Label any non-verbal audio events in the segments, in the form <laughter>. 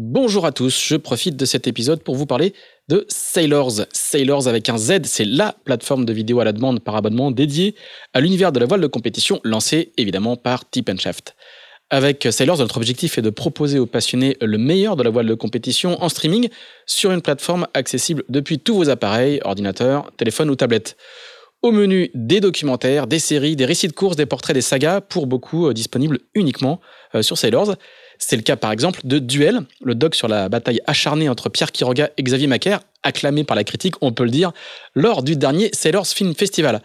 Bonjour à tous, je profite de cet épisode pour vous parler de Sailors. Sailors avec un Z, c'est la plateforme de vidéo à la demande par abonnement dédiée à l'univers de la voile de compétition lancée évidemment par Tip Shaft. Avec Sailors, notre objectif est de proposer aux passionnés le meilleur de la voile de compétition en streaming sur une plateforme accessible depuis tous vos appareils, ordinateurs, téléphones ou tablettes. Au menu, des documentaires, des séries, des récits de courses, des portraits, des sagas, pour beaucoup euh, disponibles uniquement euh, sur Sailors. C'est le cas par exemple de Duel, le doc sur la bataille acharnée entre Pierre Quiroga et Xavier Macaire, acclamé par la critique, on peut le dire, lors du dernier Sailors Film Festival.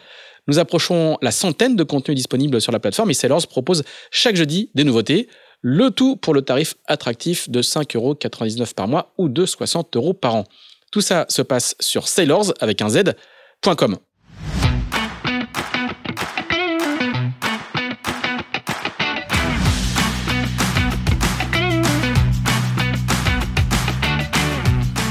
Nous approchons la centaine de contenus disponibles sur la plateforme et Sailors propose chaque jeudi des nouveautés, le tout pour le tarif attractif de 5,99€ par mois ou de 60 euros par an. Tout ça se passe sur sailors avec un z.com.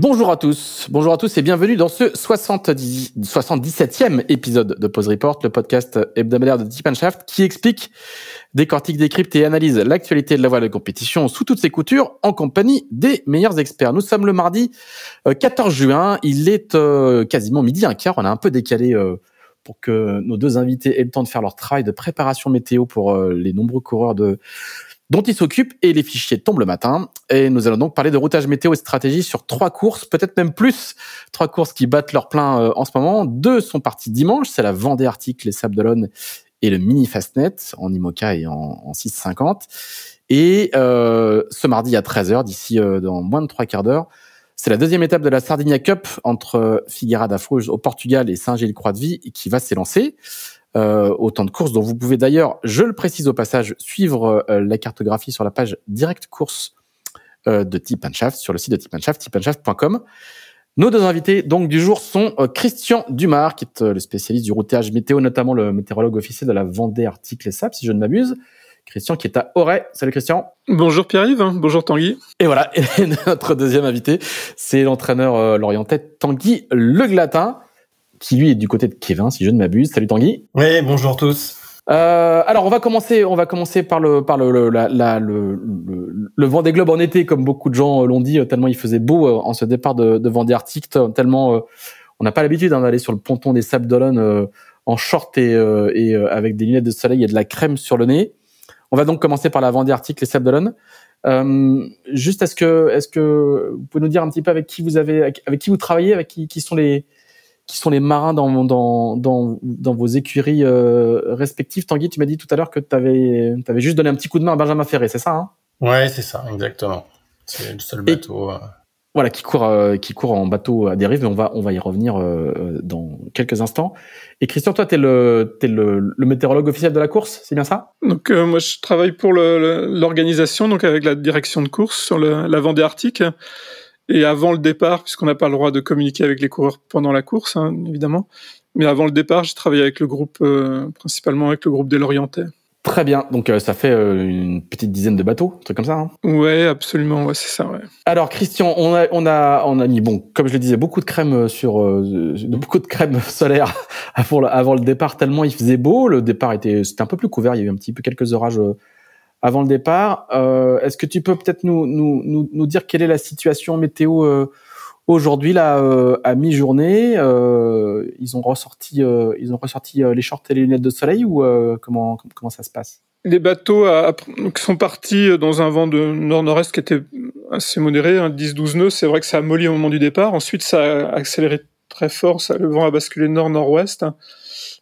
Bonjour à tous, bonjour à tous et bienvenue dans ce 70, 77e épisode de Pause Report, le podcast hebdomadaire de Deep qui explique, décortique, décrypte et analyse l'actualité de la voile de compétition sous toutes ses coutures en compagnie des meilleurs experts. Nous sommes le mardi 14 euh, juin, il est euh, quasiment midi un quart, on a un peu décalé euh, pour que nos deux invités aient le temps de faire leur travail de préparation météo pour les nombreux coureurs de dont il s'occupe et les fichiers tombent le matin. Et nous allons donc parler de routage météo et stratégie sur trois courses, peut-être même plus. Trois courses qui battent leur plein euh, en ce moment. Deux sont parties dimanche, c'est la Vendée Arctic, les Sables d'Olonne et le Mini Fastnet en IMOCA et en, en 650. Et euh, ce mardi à 13h, d'ici euh, dans moins de trois quarts d'heure, c'est la deuxième étape de la Sardinia Cup entre Figueira da au Portugal et Saint-Gilles-Croix-de-Vie qui va s'élancer euh, autant de courses dont vous pouvez d'ailleurs, je le précise au passage, suivre euh, la cartographie sur la page Direct Course euh, de Tip Shaft sur le site de Tip Shaft, tipandshaft.com. Nos deux invités donc du jour sont euh, Christian Dumas, qui est le spécialiste du routage météo, notamment le météorologue officiel de la Vendée Arctique Les Sables, si je ne m'abuse. Christian qui est à Auray. Salut Christian. Bonjour Pierre-Yves, bonjour Tanguy. Et voilà, <laughs> et notre deuxième invité, c'est l'entraîneur euh, lorientais Tanguy Le Glatin qui lui est du côté de Kevin, si je ne m'abuse. Salut Tanguy. Oui, bonjour tous. Euh, alors on va commencer, on va commencer par le par le le, la, la, le, le, le Vendée Globe en été, comme beaucoup de gens l'ont dit, tellement il faisait beau euh, en ce départ de, de Vendée Arctique, tellement euh, on n'a pas l'habitude hein, d'aller sur le ponton des Sables d'Olonne euh, en short et, et avec des lunettes de soleil et de la crème sur le nez. On va donc commencer par la Vendée Arctique, les Sables d'Olonne. Euh, juste, est-ce que, est-ce que vous pouvez nous dire un petit peu avec qui vous avez, avec, avec qui vous travaillez, avec qui, qui sont les, qui sont les marins dans, dans, dans, dans vos écuries euh, respectives. Tanguy, tu m'as dit tout à l'heure que tu avais, avais, juste donné un petit coup de main à Benjamin Ferré, c'est ça hein? Ouais, c'est ça, exactement. C'est le seul bateau. Euh. Voilà, qui court, euh, qui court en bateau à dérive, mais on va, on va y revenir euh, dans quelques instants. Et Christian, toi, tu es, le, es le, le, météorologue officiel de la course, c'est bien ça? Donc, moi, je travaille pour l'organisation, donc avec la direction de course sur le, la Vendée Arctique. Et avant le départ, puisqu'on n'a pas le droit de communiquer avec les coureurs pendant la course, hein, évidemment, mais avant le départ, j'ai travaillé avec le groupe, euh, principalement avec le groupe des Lorientais. Très bien, donc euh, ça fait euh, une petite dizaine de bateaux, un truc comme ça. Hein ouais, absolument, ouais, c'est ça. Ouais. Alors Christian, on a, on a, on a mis bon, comme je le disais, beaucoup de crème sur, beaucoup de crème <laughs> solaire <laughs> avant le, avant le départ tellement il faisait beau. Le départ était, c'était un peu plus couvert, il y avait un petit peu quelques orages avant le départ. Euh, Est-ce que tu peux peut-être nous, nous, nous, nous, dire quelle est la situation météo euh, aujourd'hui là euh, à mi-journée Ils ont ressorti, ils ont ressorti les shorts et les lunettes de soleil ou comment comment ça se passe? Les bateaux sont partis dans un vent de nord-nord-est qui était assez modéré, hein, 10-12 nœuds. C'est vrai que ça a molli au moment du départ. Ensuite, ça a accéléré très fort. Ça, le vent a basculé nord-nord-ouest.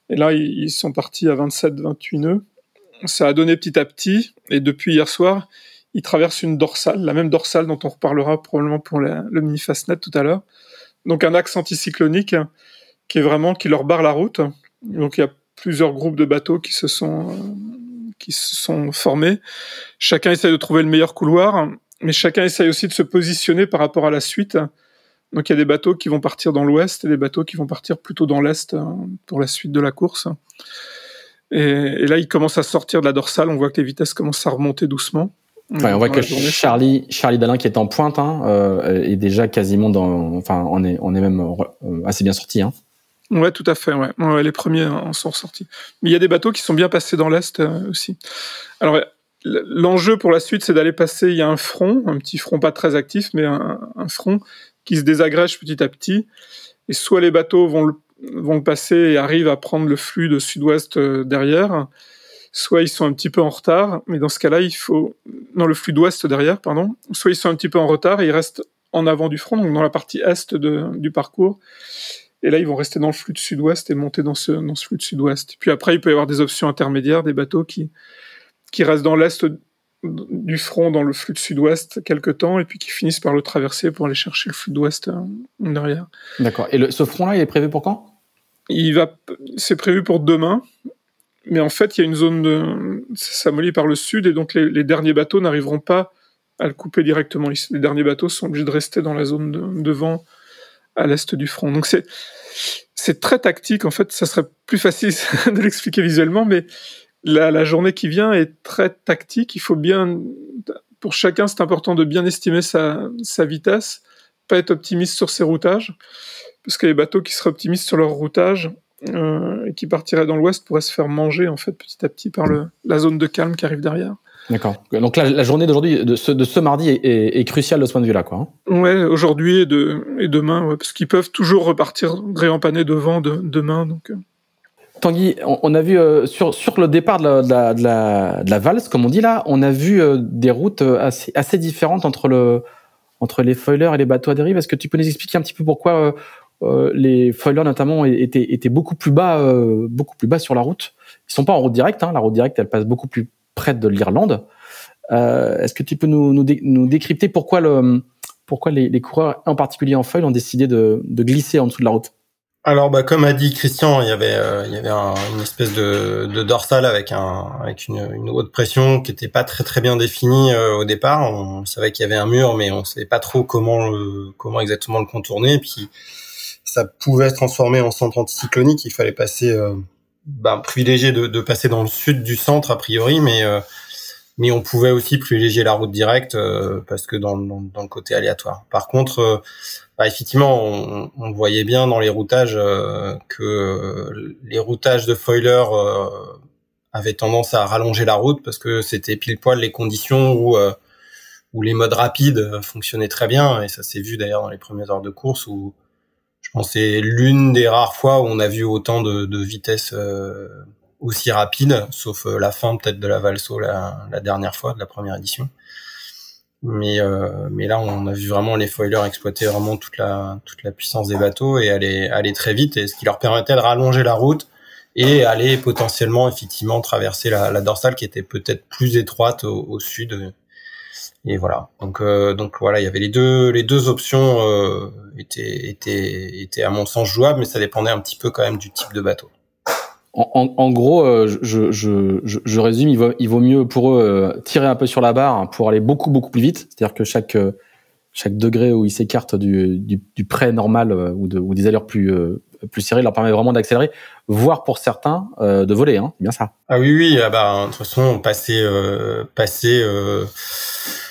Et là, ils sont partis à 27-28 nœuds ça a donné petit à petit, et depuis hier soir, ils traversent une dorsale, la même dorsale dont on reparlera probablement pour le mini Fastnet tout à l'heure. Donc un axe anticyclonique qui est vraiment qui leur barre la route. Donc il y a plusieurs groupes de bateaux qui se sont qui se sont formés. Chacun essaie de trouver le meilleur couloir. mais chacun essaye aussi de se positionner par rapport à la suite. Donc il y a des bateaux qui vont partir dans l'ouest et des bateaux qui vont partir plutôt dans l'est pour la suite de la course. Et, là, il commence à sortir de la dorsale. On voit que les vitesses commencent à remonter doucement. on voit que Charlie, Charlie Dalin, qui est en pointe, hein, euh, est déjà quasiment dans. Enfin, on est, on est même euh, assez bien sorti. Hein. Ouais, tout à fait. Ouais. les premiers en sont ressortis. Mais il y a des bateaux qui sont bien passés dans l'est euh, aussi. Alors, l'enjeu pour la suite, c'est d'aller passer. Il y a un front, un petit front pas très actif, mais un, un front qui se désagrège petit à petit. Et soit les bateaux vont le vont passer et arrivent à prendre le flux de sud-ouest euh, derrière, soit ils sont un petit peu en retard, mais dans ce cas-là, il faut, dans le flux d'ouest derrière, pardon, soit ils sont un petit peu en retard et ils restent en avant du front, donc dans la partie est du parcours. Et là, ils vont rester dans le flux de sud-ouest et monter dans ce, dans ce flux de sud-ouest. Puis après, il peut y avoir des options intermédiaires, des bateaux qui, qui restent dans l'est du front dans le flux de sud-ouest quelques temps et puis qui finissent par le traverser pour aller chercher le flux d'ouest euh, derrière. D'accord. Et le, ce front-là, il est prévu pour quand? Il va, c'est prévu pour demain, mais en fait, il y a une zone de Samoli par le sud et donc les, derniers bateaux n'arriveront pas à le couper directement. Les derniers bateaux sont obligés de rester dans la zone de, de vent à l'est du front. Donc c'est c'est très tactique. En fait, ça serait plus facile <laughs> de l'expliquer visuellement, mais la, journée qui vient est très tactique. Il faut bien, pour chacun, c'est important de bien estimer sa, vitesse, pas être optimiste sur ses routages, parce que les bateaux qui seraient optimistes sur leur routage euh, et qui partiraient dans l'ouest pourraient se faire manger en fait petit à petit par la zone de calme qui arrive derrière. D'accord. Donc la, journée d'aujourd'hui, de ce, de ce mardi, est, cruciale de ce point de vue-là, quoi. Hein. ouais, aujourd'hui et, de, et demain, parce qu'ils peuvent toujours repartir réempaner devant de, demain, donc. Tanguy, on, a vu euh, sur, le départ de la, valse, comme on dit là, on a vu euh, des routes euh, assez, différentes entre, le, entre les foilers et les bateaux à dérive. Est-ce que tu peux nous expliquer un petit peu pourquoi les foilers notamment étaient, beaucoup plus bas, beaucoup plus bas sur la route? Ils sont pas en route directe. Hein, la route directe, elle passe beaucoup plus près de l'Irlande. Est-ce que tu peux nous, décrypter pourquoi, le, pourquoi les, coureurs, en particulier en foil, ont décidé de glisser en dessous de la route? Alors, bah, comme a dit Christian, il y avait, euh, il y avait une espèce de, de dorsale avec un, avec une, une haute pression qui était pas très très bien définie euh, au départ. On savait qu'il y avait un mur, mais on savait pas trop comment comment exactement le contourner. Et puis, ça pouvait se transformer en centre anticyclonique. Il fallait passer, euh, bah, privilégier de, de, passer dans le sud du centre a priori, mais euh, mais on pouvait aussi privilégier la route directe parce que dans, dans, le côté aléatoire. Par contre bah, effectivement, on, voyait bien dans les routages euh, que euh, les routages de foiler euh, avaient tendance à rallonger la route parce que c'était pile poil les conditions où où les modes rapides fonctionnaient très bien et ça s'est vu d'ailleurs dans les premières heures de course où je pense c'est l'une des rares fois où on a vu autant de, de vitesse aussi rapide, sauf la fin peut-être de la Valso la, dernière fois de la première édition. Mais, euh, mais là, on a vu vraiment les foilers exploiter vraiment toute la, toute la puissance des bateaux et aller, aller très vite, et ce qui leur permettait de rallonger la route et aller potentiellement effectivement traverser la, dorsale qui était peut-être plus étroite au, au, sud. Et voilà. Donc, euh, donc voilà, il y avait les deux, les deux options euh, étaient, étaient, étaient à mon sens jouables, mais ça dépendait un petit peu quand même du type de bateau en, gros, euh, je, je, je, résume, il vaut, il vaut mieux pour eux euh, tirer un peu sur la barre pour aller beaucoup beaucoup plus vite. C'est-à-dire que chaque euh, chaque degré où ils s'écartent du, du, du prêt normal ou, de, ou des allures plus plus serrées leur permet vraiment d'accélérer, voire pour certains de voler. Hein, c'est bien ça. Ah oui oui, ah bah, de toute façon passer passer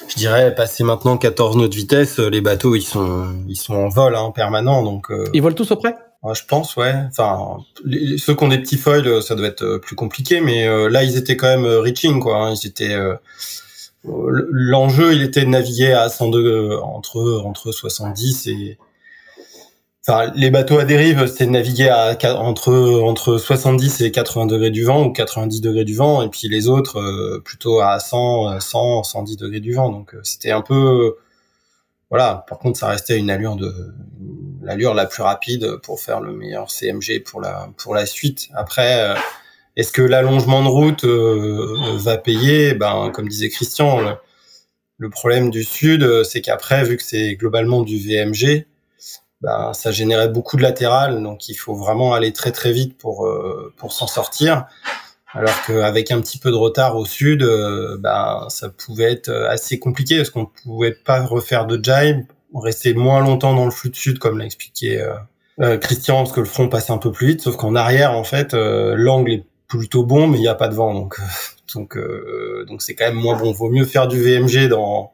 je dirais passer maintenant 14 nœuds de vitesse, les bateaux ils sont ils sont en vol hein, permanent donc. Ils volent tous au près je pense, ouais. Enfin, ceux qui ont des petits foils, euh, ça doit être euh, plus compliqué, mais euh, là, ils étaient quand même reaching, quoi. Hein. Ils étaient. L'enjeu, il était de naviguer à 102 entre entre 70 et. Enfin, les bateaux à dérive, c'était de naviguer entre entre 70 et 80 degrés du vent ou 90 degrés du vent, et puis les autres plutôt à 100, 100, 110 degrés du vent. Donc c'était un peu voilà. Par contre, ça restait une allure de l'allure la plus rapide pour faire le meilleur CMG pour la pour la suite. Après, euh, est-ce que l'allongement de route euh, va payer? Ben, comme disait Christian, le, problème du sud, euh, c'est qu'après, vu que c'est globalement du VMG, ben, ça générait beaucoup de latéral, donc il faut vraiment aller très très vite pour pour s'en sortir. Alors qu'avec un petit peu de retard au sud, ben ça pouvait être assez compliqué parce qu'on pouvait pas refaire de jibe, rester moins longtemps dans le flux de sud comme l'a expliqué Christian parce que le front passe un peu plus vite. Sauf qu'en arrière, en fait, l'angle est plutôt bon, mais il n'y a pas de vent, donc donc donc c'est quand même moins bon. Vaut mieux faire du VMG dans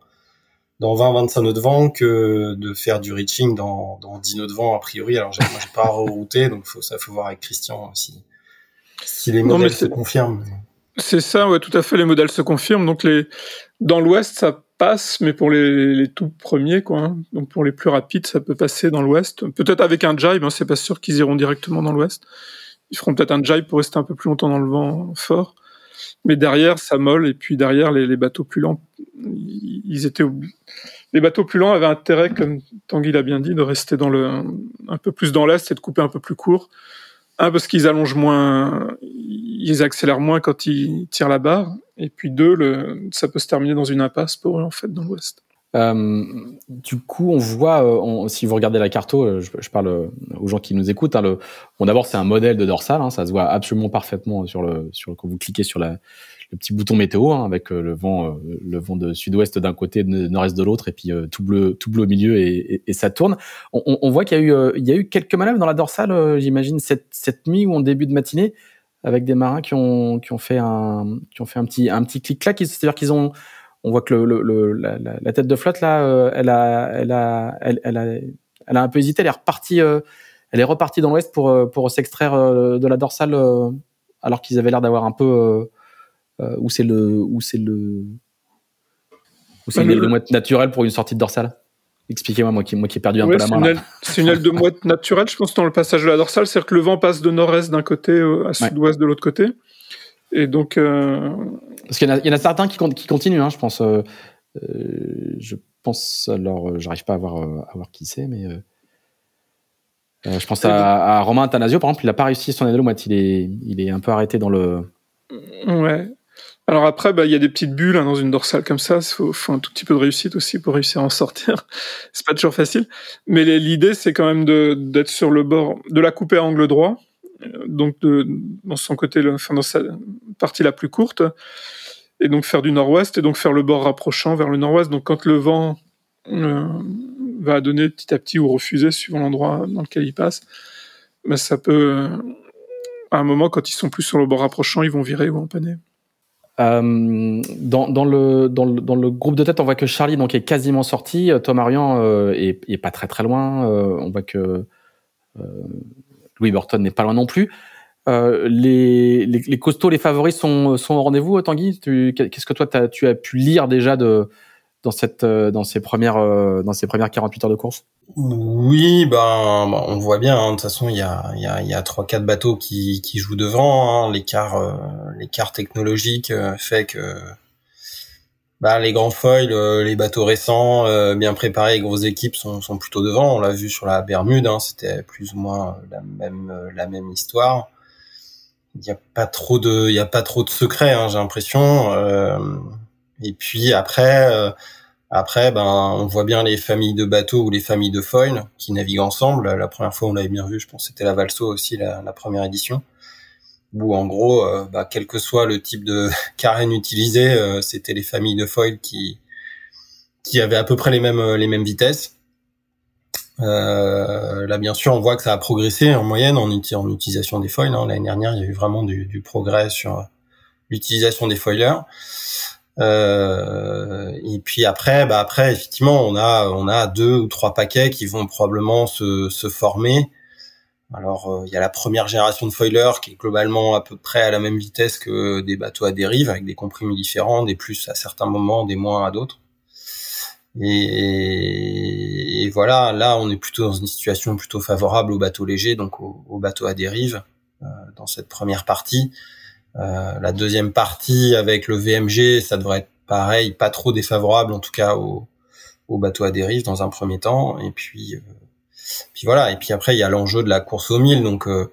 dans 20-25 nœuds de vent que de faire du reaching dans, dans 10 nœuds de vent a priori. Alors moi j'ai pas <laughs> rerouté, donc faut, ça faut voir avec Christian si, si les modèles se confirment. C'est ça, ouais, tout à fait. Les modèles se confirment. Donc les dans l'Ouest ça passe, mais pour les, les tout premiers quoi. Hein. Donc pour les plus rapides ça peut passer dans l'Ouest. Peut-être avec un jibe, hein, c'est pas sûr qu'ils iront directement dans l'Ouest. Ils feront peut-être un jibe pour rester un peu plus longtemps dans le vent fort. Mais derrière, ça molle, et puis derrière, les, les bateaux plus lents, ils étaient les bateaux plus lents avaient intérêt, comme Tanguy l'a bien dit, de rester dans le un peu plus dans l'est et de couper un peu plus court. Un parce qu'ils allongent moins, ils accélèrent moins quand ils tirent la barre, et puis deux, ça peut se terminer dans une impasse pour eux en fait dans l'ouest. Euh, du coup, on voit, euh, si vous regardez la carte, euh, je, je, parle aux gens qui nous écoutent. Hein, bon, d'abord, c'est un modèle de dorsal, hein, ça se voit absolument parfaitement sur le, sur quand vous cliquez sur la, petit bouton météo hein, avec le vent, le vent de sud-ouest d'un côté, de nord-est de l'autre, et puis tout bleu, tout bleu au milieu, et, ça tourne. On, voit qu'il y a eu, il y a eu quelques manœuvres dans la dorsale, j'imagine cette, cette nuit ou en début de matinée, avec des marins qui ont, qui ont fait un, qui ont fait un petit, un petit clic-clac, c'est-à-dire qu'ils ont on voit que la, tête de flotte là, euh, elle a, elle a, elle, a, elle a un peu hésité. Elle est repartie, euh, elle est repartie dans l'ouest pour euh, pour s'extraire de la dorsale, alors qu'ils avaient l'air d'avoir un peu où c'est le où c'est le où c'est une aile de mouette naturelle pour une sortie de dorsale? Expliquez-moi, moi qui, moi qui ai perdu un peu la main. C'est une, aile de mouette <laughs> naturelle, je pense, dans le passage de la dorsale. C'est-à-dire que le vent passe de nord-est d'un côté à sud-ouest de l'autre côté. Et donc. Euh... Parce qu'il y, y, en a certains qui, qui continuent, hein, je pense. Euh, euh, je pense, alors, euh, j'arrive pas à voir, euh, à voir qui c'est, mais. je pense à, à, Romain Athanasio, par exemple, il a pas réussi son moi il est, il est un peu arrêté dans le. Ouais. Alors après, bah, il y a des petites bulles hein, dans une dorsale comme ça. Il faut, faut, un tout petit peu de réussite aussi pour réussir à en sortir. <laughs> c'est pas toujours facile. Mais l'idée, c'est quand même d'être sur le bord, de la couper à angle droit donc de, dans son côté, enfin dans sa partie la plus courte, et donc faire du nord-ouest, et donc faire le bord rapprochant vers le nord-ouest. Donc quand le vent euh, va donner petit à petit ou refuser suivant l'endroit dans lequel il passe, mais ça peut, à un moment, quand ils sont plus sur le bord rapprochant, ils vont virer ou empanner. Euh, dans, dans, le, dans, le, dans, le, groupe de tête, on voit que Charlie donc, est quasiment sorti. Tom Arian euh, est, est, pas très très loin. Euh, on voit que euh, Louis Burton n'est pas loin non plus. Euh, les, les, les, costauds, les favoris sont, sont au rendez-vous, Tanguy? Qu'est-ce que toi, as, tu as pu lire déjà de, dans, cette, euh, dans, ces premières, euh, dans ces premières 48 heures de course? Oui, ben, ben, on voit bien. Hein. De toute façon, il y a, y a, y a 3-4 bateaux qui, qui jouent devant. Hein. L'écart, euh, l'écart technologique fait que bah, les grands foils, euh, les bateaux récents, euh, bien préparés, grosses équipes sont, sont plutôt devant. On l'a vu sur la Bermude, hein, c'était plus ou moins la même euh, la même histoire. Il n'y a pas trop de il y a pas trop de secrets, hein, j'ai l'impression. et puis après après ben on voit bien les familles de bateaux ou les familles de foils qui naviguent ensemble. La première fois on l'avait bien vu, je pense c'était la Valso aussi la, première édition où en gros, euh, bah, quel que soit le type de <laughs> carène utilisé, euh, c'était les familles de foils qui qui avaient à peu près les mêmes euh, les mêmes vitesses. là, bien sûr, on voit que ça a progressé en moyenne en, en utilisation des foils. Hein. L'année dernière, il y a eu vraiment du, du progrès sur l'utilisation des foilers. Euh, et puis après, bah après, effectivement, on a on a deux ou trois paquets qui vont probablement se, se former alors, euh, il y a la première génération de foilers qui est globalement à peu près à la même vitesse que des bateaux à dérive, avec des comprimis différents, des plus à certains moments, des moins à d'autres. Et, voilà, là, on est plutôt dans une situation plutôt favorable aux bateaux légers, donc aux, bateaux à dérive, euh, dans cette première partie. Euh, la deuxième partie, avec le VMG, ça devrait être pareil, pas trop défavorable, en tout cas aux, aux bateaux à dérive dans un premier temps. Et puis, puis voilà. Et puis après, il y a l'enjeu de la course au mille. Donc, euh,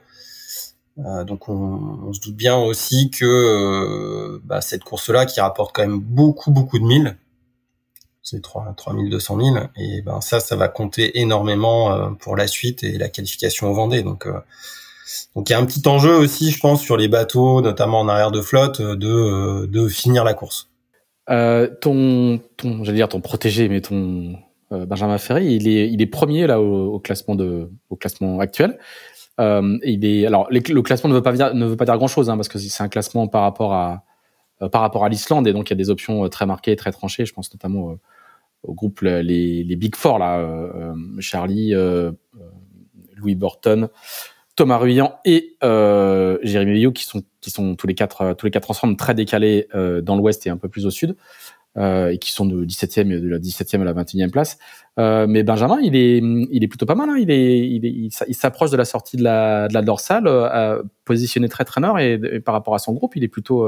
euh, donc on, se doute bien aussi que euh, bah, cette course-là, qui rapporte quand même beaucoup, beaucoup de milles, c'est 3200 milles, et ben ça, ça va compter énormément pour la suite et la qualification au Vendée. Donc, donc il y a un petit enjeu aussi, je pense, sur les bateaux, notamment en arrière de flotte, de, de finir la course. Ton, ton j'allais dire ton protégé, mais ton Benjamin Ferry, il est, il est premier là au, classement de, au classement actuel. Euh, il est, alors le classement ne veut pas dire, ne veut pas dire grand chose hein, parce que c'est un classement par rapport à par rapport à l'Islande et donc il y a des options très marquées, très tranchées. Je pense notamment au groupe les, les Big Four là, euh, Charlie, euh, Louis Burton, Thomas Ruyant et euh, Jérémy Villot qui sont qui sont tous les quatre tous les quatre ensemble très décalés dans l'ouest et un peu plus au sud. et qui sont de 17e de la 17e à la 21e place. mais Benjamin, il est il est plutôt pas mal. Hein. Il est il s'approche de la sortie de la de la dorsale, positionné très très nord et, par rapport à son groupe, il est plutôt,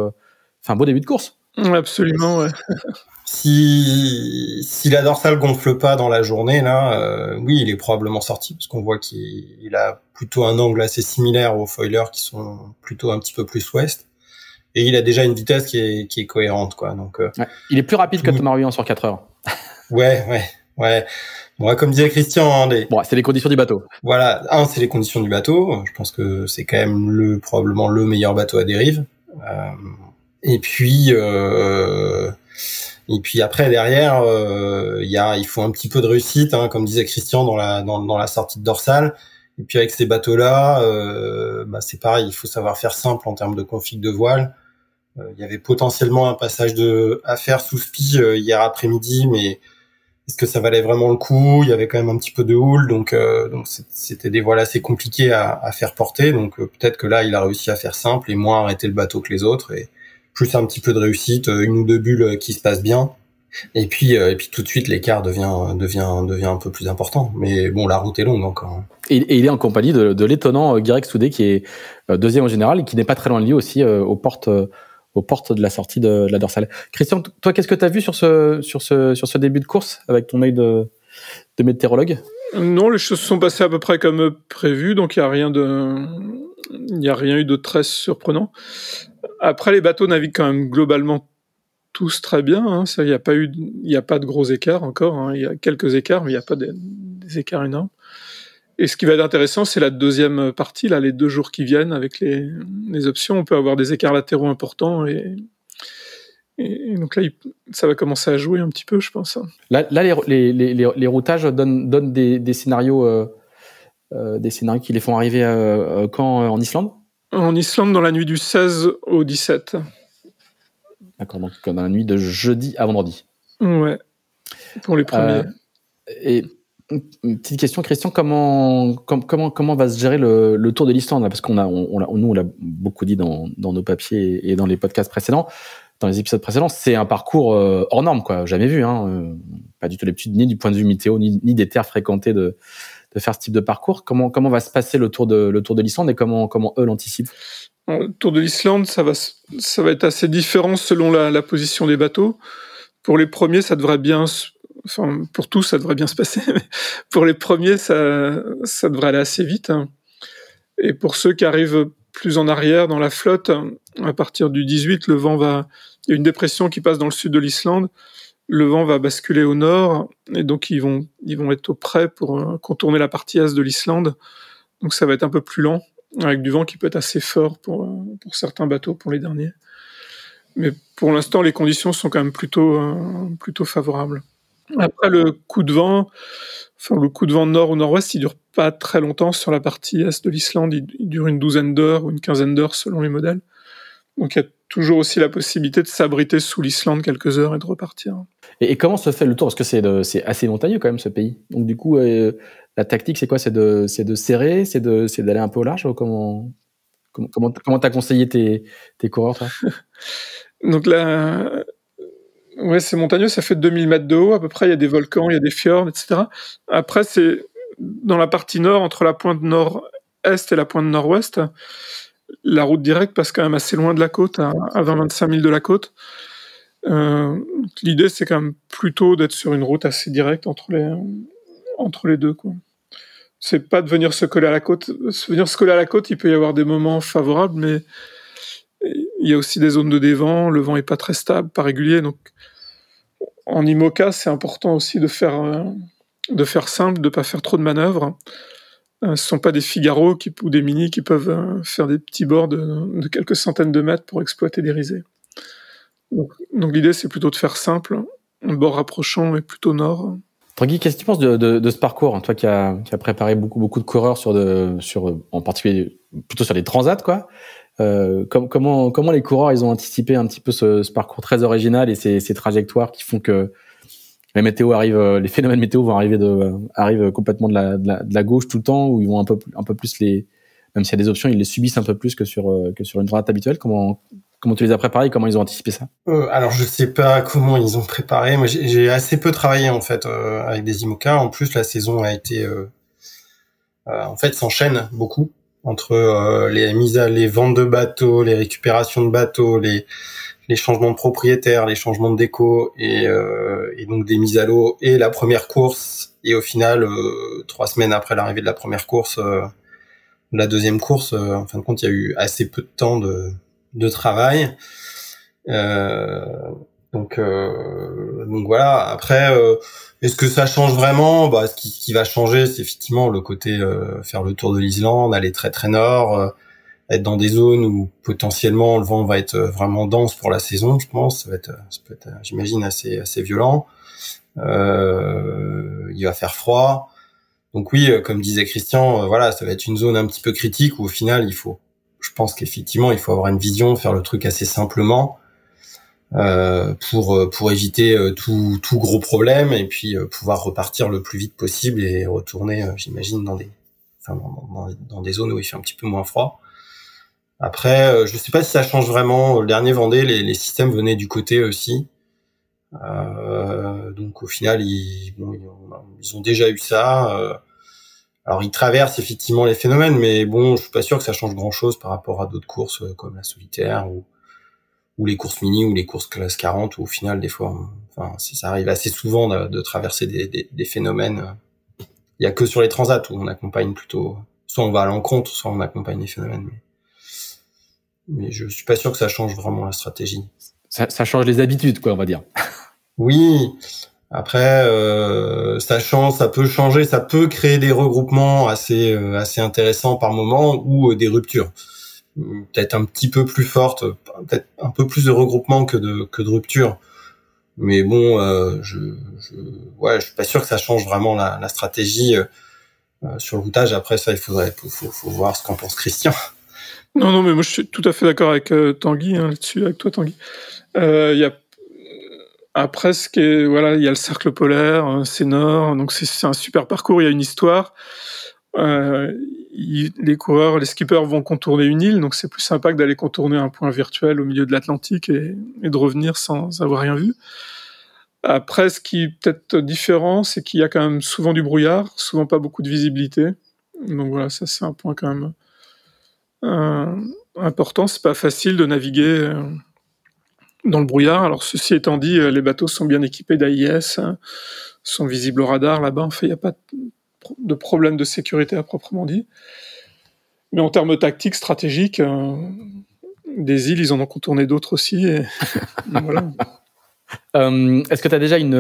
enfin beau début de course. Absolument, ouais. <laughs> Si, si la dorsale gonfle pas dans la journée, là, euh, oui, il est probablement sorti, parce qu'on voit qu'il a plutôt un angle assez similaire aux foilers qui sont plutôt un petit peu plus ouest. Et il a déjà une vitesse qui est, qui est cohérente, quoi. Donc, euh, Il est plus rapide que Thomas Ruyant sur 4 heures. <laughs> ouais, ouais, ouais. Bon, comme disait Christian, hein, bon, c'est les conditions du bateau. Voilà, un, c'est les conditions du bateau. Je pense que c'est quand même le probablement le meilleur bateau à dérive. Euh, et puis, euh, et puis après derrière, euh, il y a, il faut un petit peu de réussite, hein, comme disait Christian dans la dans, la sortie de dorsale. Et puis avec ces bateaux-là, euh, bah c'est pareil, il faut savoir faire simple en termes de config de voile. Euh, il y avait potentiellement un passage de à faire sous spi euh, hier après-midi, mais est-ce que ça valait vraiment le coup? Il y avait quand même un petit peu de houle, donc euh, donc c'était des voiles assez compliquées à, à faire porter. Donc peut-être que là, il a réussi à faire simple et moins arrêter le bateau que les autres. Et plus un petit peu de réussite, euh, une ou deux bulles euh, qui se passent bien. Et puis, euh, et puis tout de suite, l'écart devient, devient, devient un peu plus important. Mais bon, la route est longue encore. Hein. Et, il est en compagnie de, de l'étonnant Guirec Soudé, qui est deuxième au général et qui n'est pas très loin de lui aussi aux portes, aux portes de la sortie de, la dorsale. Christian, toi, qu'est-ce que tu as vu sur ce, sur, ce, sur ce début de course avec ton œil de, de météorologue? Non, les choses sont passées à peu près comme prévu, donc il n'y a rien de, il n'y a rien eu de très surprenant. Après, les bateaux naviguent quand même globalement tous très bien. Hein. Il n'y a pas eu, il a pas de gros écarts encore. Hein. Il y a quelques écarts, mais il n'y a pas des, écarts énormes. Et ce qui va être intéressant, c'est la deuxième partie, là, les deux jours qui viennent avec les, options. On peut avoir des écarts latéraux importants et, donc là, ça va commencer à jouer un petit peu, je pense. Hein. Là, les, routages donnent, des, scénarios, euh, euh, des scénarios qui les font arriver euh, quand en Islande? En Islande, dans la nuit du 16 au 17. D'accord, donc dans la nuit de jeudi à vendredi. Ouais, pour les premiers. Euh, et une petite question, Christian, comment, comment, comment va se gérer le, Tour de l'Islande Parce qu'on a, on, nous, on l'a beaucoup dit dans, nos papiers et dans les podcasts précédents, dans les épisodes précédents, c'est un parcours euh, hors norme, quoi. Jamais vu, hein. Euh, pas du tout l'habitude, ni du point de vue météo, ni, ni des terres fréquentées de, de faire ce type de parcours. Comment, comment va se passer le tour de, le tour de l'Islande et comment, comment eux l'anticipent? Le tour de l'Islande, ça va, ça va être assez différent selon la, position des bateaux. Pour les premiers, ça devrait bien, enfin, pour tous, ça devrait bien se passer. Pour les premiers, ça, ça devrait aller assez vite. Hein. Et pour ceux qui arrivent plus en arrière dans la flotte, à partir du 18, le vent va, il y a une dépression qui passe dans le sud de l'Islande le vent va basculer au nord et donc ils vont, ils être au près pour euh, contourner la partie est de l'Islande. Donc ça va être un peu plus lent, avec du vent qui peut être assez fort pour, euh, pour certains bateaux, pour les derniers. Mais pour l'instant, les conditions sont quand même plutôt, euh, plutôt favorables. Après, le coup de vent, le coup de vent nord ou nord-ouest, il dure pas très longtemps sur la partie est de l'Islande. Il, dure une douzaine d'heures ou une quinzaine d'heures selon les modèles. Donc toujours aussi la possibilité de s'abriter sous l'Islande quelques heures et de repartir. Et, comment se fait le tour? Parce que c'est assez montagneux quand même ce pays. Donc du coup, euh, la tactique c'est quoi? C'est de, de serrer C'est d'aller un peu au large Comment comment comment t'as conseillé tes, tes coureurs toi? <laughs> Donc là, ouais, c'est montagneux. Ça fait 2000 mètres de haut à peu près. Il y a des volcans, il y a des fjords, etc. Après, c'est dans la partie nord, entre la pointe nord-est et la pointe nord-ouest la route directe passe quand même assez loin de la côte, à, 20-25 000 de la côte. Euh, l'idée, c'est quand même plutôt d'être sur une route assez directe entre les, entre les deux. Quoi. C'est pas de venir se coller à la côte. Venir se coller à la côte, il peut y avoir des moments favorables, mais il y a aussi des zones de dévent. Le vent est pas très stable, pas régulier. Donc, en IMOCA, c'est important aussi de faire, euh, de faire simple, de pas faire trop de manœuvres ce sont pas des Figaro qui, ou des Mini qui peuvent faire des petits bords de, quelques centaines de mètres pour exploiter des risées. Donc, l'idée, c'est plutôt de faire simple, un bord rapprochant et plutôt nord. Tanguy, qu'est-ce que tu penses de, ce parcours, hein, toi qui as préparé beaucoup de coureurs sur en particulier plutôt sur les transats quoi. Euh, comment les coureurs ils ont anticipé un petit peu ce, parcours très original et ces, trajectoires qui font que euh, les phénomènes météo vont arriver de arrivent complètement de la, de la, gauche tout le temps où ils vont un peu un peu plus les même s'il y a des options ils les subissent un peu plus que sur euh, que sur une transat habituelle. Comment Comment tu les as préparés Comment ils ont anticipé ça? Euh, Alors je sais pas comment ils ont préparé. Moi j'ai assez peu travaillé en fait euh, avec des IMOCA. En plus la saison a été euh, euh en fait s'enchaîne beaucoup entre les mises à les ventes de bateaux, les récupérations de bateaux, les les changements de propriétaires, les changements de déco et, et donc des mises à l'eau et la première course et au final trois semaines après l'arrivée de la première course, la deuxième course, en fin de compte il y a eu assez peu de temps de travail. Euh, donc, euh, voilà. Après, euh, est-ce que ça change vraiment? Bah, ce qui va changer, c'est effectivement le côté faire le tour de l'Islande, aller très très nord, être dans des zones où potentiellement le vent va être vraiment dense pour la saison. Je pense, ça va être, ça peut être, j'imagine, assez assez violent. il va faire froid. Donc oui, comme disait Christian, voilà, ça va être une zone un petit peu critique où au final il faut je pense qu'effectivement, il faut avoir une vision, faire le truc assez simplement euh, pour euh, pour éviter euh, tout, tout gros problème et puis pouvoir repartir le plus vite possible et retourner, j'imagine, dans des enfin, dans, des zones où il fait un petit peu moins froid. Après, je sais pas si ça change vraiment. Le dernier Vendée, les, les systèmes venaient du côté aussi. donc au final, ils, bon, ils, ont déjà eu ça. Alors, il traverse effectivement les phénomènes, mais bon, je suis pas sûr que ça change grand-chose par rapport à d'autres courses euh, comme la solitaire ou, ou les courses mini ou les courses classe 40, où au final, des fois, enfin, ça arrive assez souvent de, traverser des, des, phénomènes. Il y a que sur les transats où on accompagne plutôt, soit on va à l'encontre, soit on accompagne les phénomènes. Mais je suis pas sûr que ça change vraiment la stratégie. Ça, ça change les habitudes, quoi, on va dire. <laughs> Oui, après, euh, ça change, ça peut changer, ça peut créer des regroupements assez euh, assez intéressants par moment ou euh, des ruptures, peut-être un petit peu plus fortes, peut-être un peu plus de regroupements que de que de ruptures. Mais bon, euh, je, je ouais, je suis pas sûr que ça change vraiment la, la stratégie sur le routage. Après ça, il faudrait faut, faut, voir ce qu'en pense Christian. Non, non, mais moi je suis tout à fait d'accord avec Tanguy hein, là-dessus, avec toi Tanguy. Il y a après, ce qui est, voilà, il y a le cercle polaire, euh, c'est nord, donc c'est un super parcours, il y a une histoire. Euh, les coureurs, les skippers vont contourner une île, donc c'est plus sympa que d'aller contourner un point virtuel au milieu de l'Atlantique et, de revenir sans avoir rien vu. Après, ce qui est peut-être différent, c'est qu'il y a quand même souvent du brouillard, souvent pas beaucoup de visibilité. Donc voilà, ça c'est un point quand même euh, important. C'est pas facile de naviguer. Euh, dans le brouillard. Alors ceci étant dit, euh, les bateaux sont bien équipés d'AIS, hein, sont visibles au radar là-bas. En fait, il n'y a pas de problème de sécurité à proprement dit. Mais en termes tactiques, stratégiques, euh, des îles, ils en ont contourné d'autres aussi. <laughs> Euh, est-ce que tu as déjà une,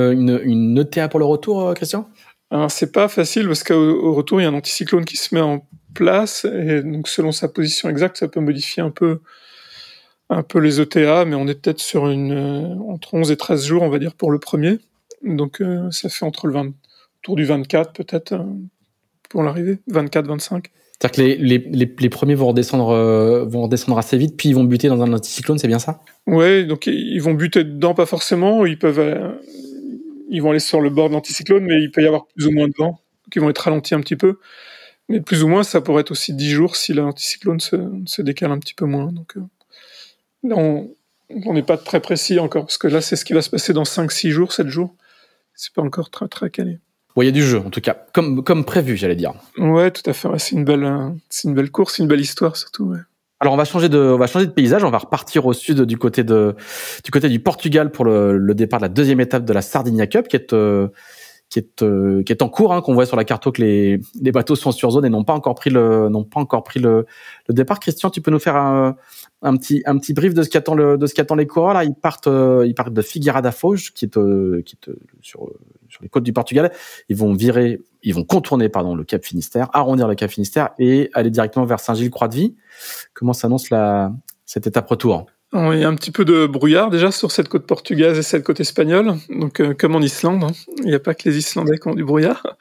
une, ETA pour le retour, Christian? C'est pas facile parce qu'au retour, il y a un anticyclone qui se met en place et donc selon sa position exacte, ça peut modifier un peu un peu les ETA, mais on est peut-être sur une euh, entre 11 et 13 jours, on va dire, pour le premier. Donc euh, ça fait entre le 20, autour du 24 peut-être euh, pour l'arrivée, 24-25. C'est-à-dire que les, les, les, premiers vont redescendre, vont redescendre assez vite, puis ils vont buter dans un anticyclone, c'est bien ça? Oui, donc ils vont buter dedans, pas forcément. Ils peuvent, ils vont aller sur le bord de l'anticyclone, mais il peut y avoir plus ou moins de vent, ils vont être ralentis un petit peu. Mais plus ou moins, ça pourrait être aussi 10 jours si l'anticyclone se, se décale un petit peu moins. Donc, on n'est pas très précis encore, parce que là, c'est ce qui va se passer dans 5, 6 jours, 7 jours. C'est pas encore très, très calé. il y a du jeu, en tout cas, comme, comme prévu, j'allais dire. Ouais, tout à fait. c'est une belle, euh, une belle course, une belle histoire, surtout. Alors on va changer de, on va changer de paysage. On va repartir au sud du côté de, du côté du Portugal pour le, départ de la deuxième étape de la Sardinia Cup, qui est, euh, qui est, euh, qui est en cours, hein, qu'on voit sur la carte que les, bateaux sont sur zone et n'ont pas encore pris le, départ. Christian, tu peux nous faire un, petit brief de ce qu'attend le les coureurs là ils partent euh, de Figueira da Foz qui est euh, sur les côtes du Portugal ils vont virer ils vont contourner le Cap Finistère, arrondir le Cap Finistère et aller directement vers Saint-Gilles-Croix-de-Vie. Comment s'annonce cette étape retour? Il y a un petit peu de brouillard déjà sur cette côte portugaise et cette côte espagnole, donc euh, comme en Islande. Hein. Il n'y a pas que les Islandais qui ont du brouillard.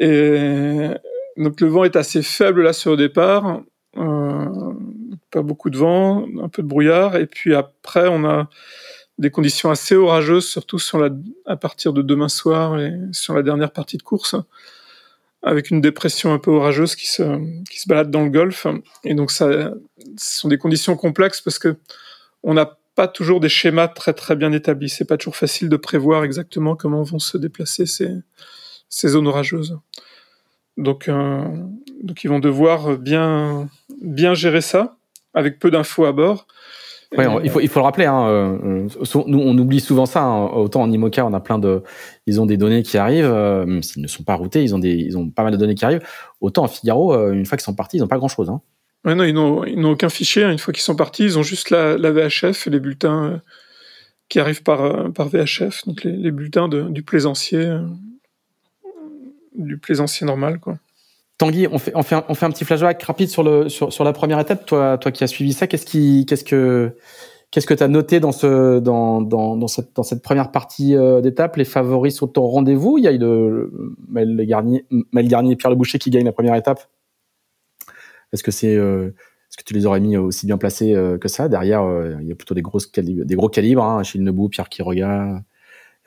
Et donc le vent est assez faible là sur le départ, euh, pas beaucoup de vent, un peu de brouillard, et puis après on a des conditions assez orageuses, surtout sur la, à partir de demain soir et sur la dernière partie de course, avec une dépression un peu orageuse qui se, qui se balade dans le golfe. Et donc ça, ce sont des conditions complexes parce que on n'a pas toujours des schémas très très bien établis. C'est pas toujours facile de prévoir exactement comment vont se déplacer ces, ces zones orageuses. Donc, euh, donc ils vont devoir bien, bien gérer ça avec peu d'infos à bord. Il faut le rappeler. Hein, euh, nous on oublie souvent ça. Hein. Autant en Imoca on a plein de, ils ont des données qui arrivent, euh, même s'ils ne sont pas routés, ils ont pas mal de données qui arrivent. Autant en Figaro, euh, une fois qu'ils sont partis, ils n'ont pas grand chose. Hein. Non, ils n'ont aucun fichier. Une fois qu'ils sont partis, ils ont juste la, VHF les bulletins qui arrivent par VHF, donc les, bulletins du plaisancier du plaisancier normal, quoi. Tanguy, on fait, on fait, un, on fait un petit flashback rapide sur, le, sur, sur la première étape. Toi, toi qui as suivi ça, qu'est-ce qui, qu'est-ce que, qu'est-ce que tu as noté dans ce, dans, dans, dans cette, dans cette première partie euh, d'étape? Les favoris sont au rendez-vous? Il y a eu le Mel Garnier, Mel Garnier et Pierre Le Boucher qui gagnent la première étape. Est-ce que c'est, euh, est-ce que tu les aurais mis aussi bien placés euh, que ça? Derrière, euh, il y a plutôt des grosses des gros calibres. Hein, Achille Nebou, Pierre Quiroga,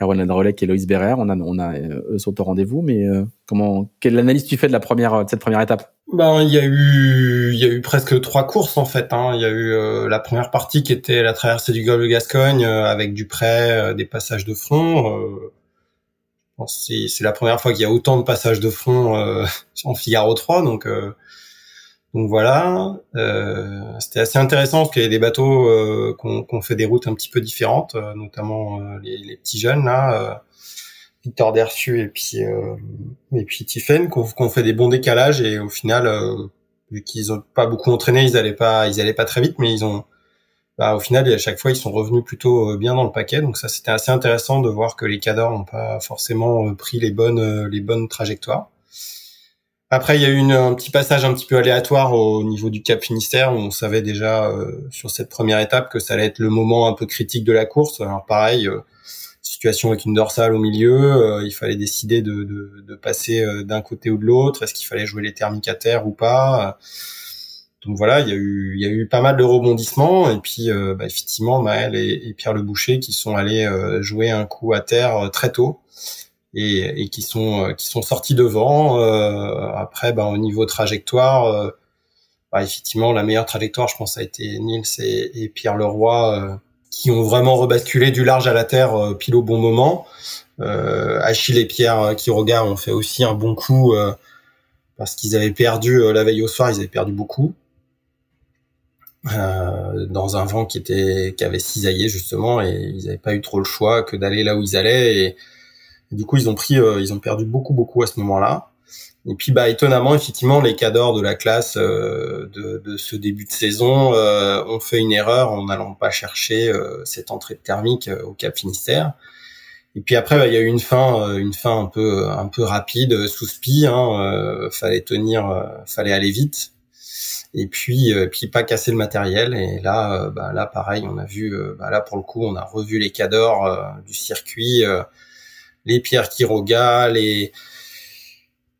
Erwan Adrolek et Loïs Berrer, on a, on a euh, eux sont au rendez-vous, mais euh, comment, quelle analyse tu fais de la première, de cette première étape? Ben, il y a eu, il y a eu presque trois courses en fait. Hein. Il y a eu euh, la première partie qui était la traversée du golfe de Gascogne avec du près, des passages de front. c'est, c'est la première fois qu'il y a autant de passages de front <laughs> en Figaro 3, donc donc voilà, euh, c'était assez intéressant parce qu'il y a des bateaux euh, qu'on fait des routes un petit peu différentes, euh, notamment euh, les, petits jeunes là, Victor Dersu et puis et puis Tiffen, qu'on fait des bons décalages et au final, vu qu'ils ont pas beaucoup entraîné, ils allaient pas ils allaient pas très vite, mais ils ont bah, au final, à chaque fois, ils sont revenus plutôt bien dans le paquet. Donc ça, c'était assez intéressant de voir que les cadors n'ont pas forcément pris les bonnes trajectoires. Après, il y a eu une, un petit passage un petit peu aléatoire au niveau du Cap Finistère où on savait déjà euh, sur cette première étape que ça allait être le moment un peu critique de la course. Alors pareil, euh, situation avec une dorsale au milieu, euh, il fallait décider de, de, de passer d'un côté ou de l'autre. Est-ce qu'il fallait jouer les thermiques à terre ou pas? Donc voilà, il y a eu il y a eu pas mal de rebondissements et puis bah, effectivement Maël et, et, Pierre Le Boucher qui sont allés jouer un coup à terre très tôt et, et qui sont euh, qui sont sortis devant. Euh, après, ben, au niveau trajectoire, euh, bah, effectivement, la meilleure trajectoire, je pense, a été Nils et, Pierre Leroy qui ont vraiment rebasculé du large à la terre euh, pile au bon moment. Euh, Achille et Pierre qui regardent ont fait aussi un bon coup euh, parce qu'ils avaient perdu la veille au soir, ils avaient perdu beaucoup. dans un vent qui était qui avait cisaillé justement et ils n'avaient pas eu trop le choix que d'aller là où ils allaient et du coup, ils ont pris, euh, ils ont perdu beaucoup, beaucoup à ce moment-là. Et puis, bah, étonnamment, effectivement, les cadors de la classe euh, de, de, ce début de saison euh, ont fait une erreur en n'allant pas chercher cette entrée thermique au Cap Finistère. Et puis après, bah, il y a eu une fin, une fin un peu, rapide, sous spi. Hein, fallait tenir, fallait aller vite. Et puis, puis pas casser le matériel. Et là, bah, là, pareil, on a vu, là pour le coup, on a revu les cadors du circuit les Pierre Quiroga, les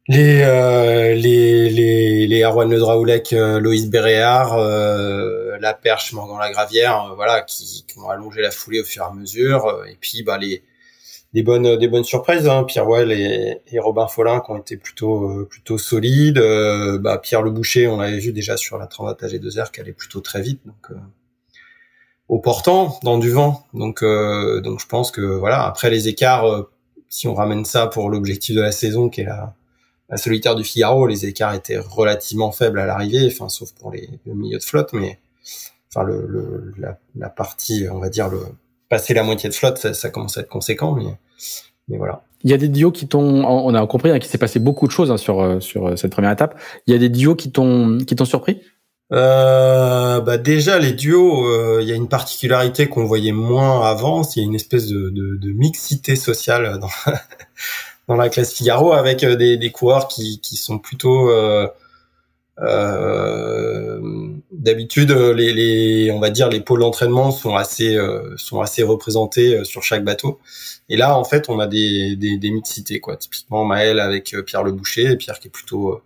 les euh, les les Arwan Le Draoulec, euh, Loïs Béréard, euh, la Perche, Morgan Lagravière, euh, voilà, qui, qui, ont allongé la foulée au fur et à mesure. Et puis bah les des bonnes des bonnes surprises, hein, Pierre Well et, et, Robin Follin qui ont été plutôt plutôt solides. bah Pierre Le Boucher, on l'avait vu déjà sur la Transat AG2R qui allait plutôt très vite, donc au portant dans du vent. Donc donc je pense que voilà. Après les écarts si on ramène ça pour l'objectif de la saison, qui est la, solitaire du Figaro, les écarts étaient relativement faibles à l'arrivée, sauf pour les, le milieu de flotte, mais enfin la, partie, on va dire passer la moitié de flotte, ça, commence à être conséquent, mais, voilà. Il y a des duos qui t'ont, on a compris hein, qu'il s'est passé beaucoup de choses hein, sur euh, euh, cette première étape. Il y a des duos qui t'ont surpris? Euh, bah déjà les duos, euh, il y a une particularité qu'on voyait moins avant, a une espèce de, mixité sociale <laughs> dans, la classe Figaro avec des, des coureurs qui, sont plutôt euh, D'habitude, les, on va dire, les pôles d'entraînement sont assez, euh, sont assez représentés euh, sur chaque bateau. Et là, en fait, on a des, des, des mixités, quoi. Typiquement, Maël avec euh, Pierre Le Boucher, Pierre qui est plutôt,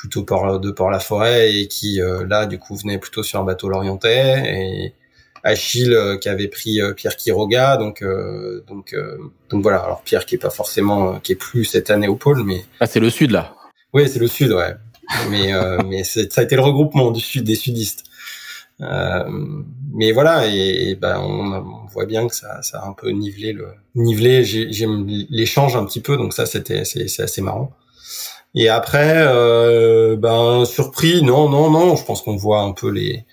plutôt port de Port-la-Forêt et qui, là, du coup, venait plutôt sur un bateau lorientais. Et Achille qui avait pris Pierre Quiroga, donc, donc, donc voilà. Alors Pierre qui est pas forcément, qui est plus cette année au pôle, mais. Ah, c'est le sud là. Oui, c'est le sud, ouais mais euh, <laughs> mais ça a été le regroupement du sud des sudistes. Euh, mais voilà, et, ben on, on, voit bien que ça, ça a un peu nivelé le nivelé. J'aime l'échange un petit peu, donc ça c'était c'est assez marrant. Et après, euh, ben surpris, non, non, non. Je pense qu'on voit un peu les,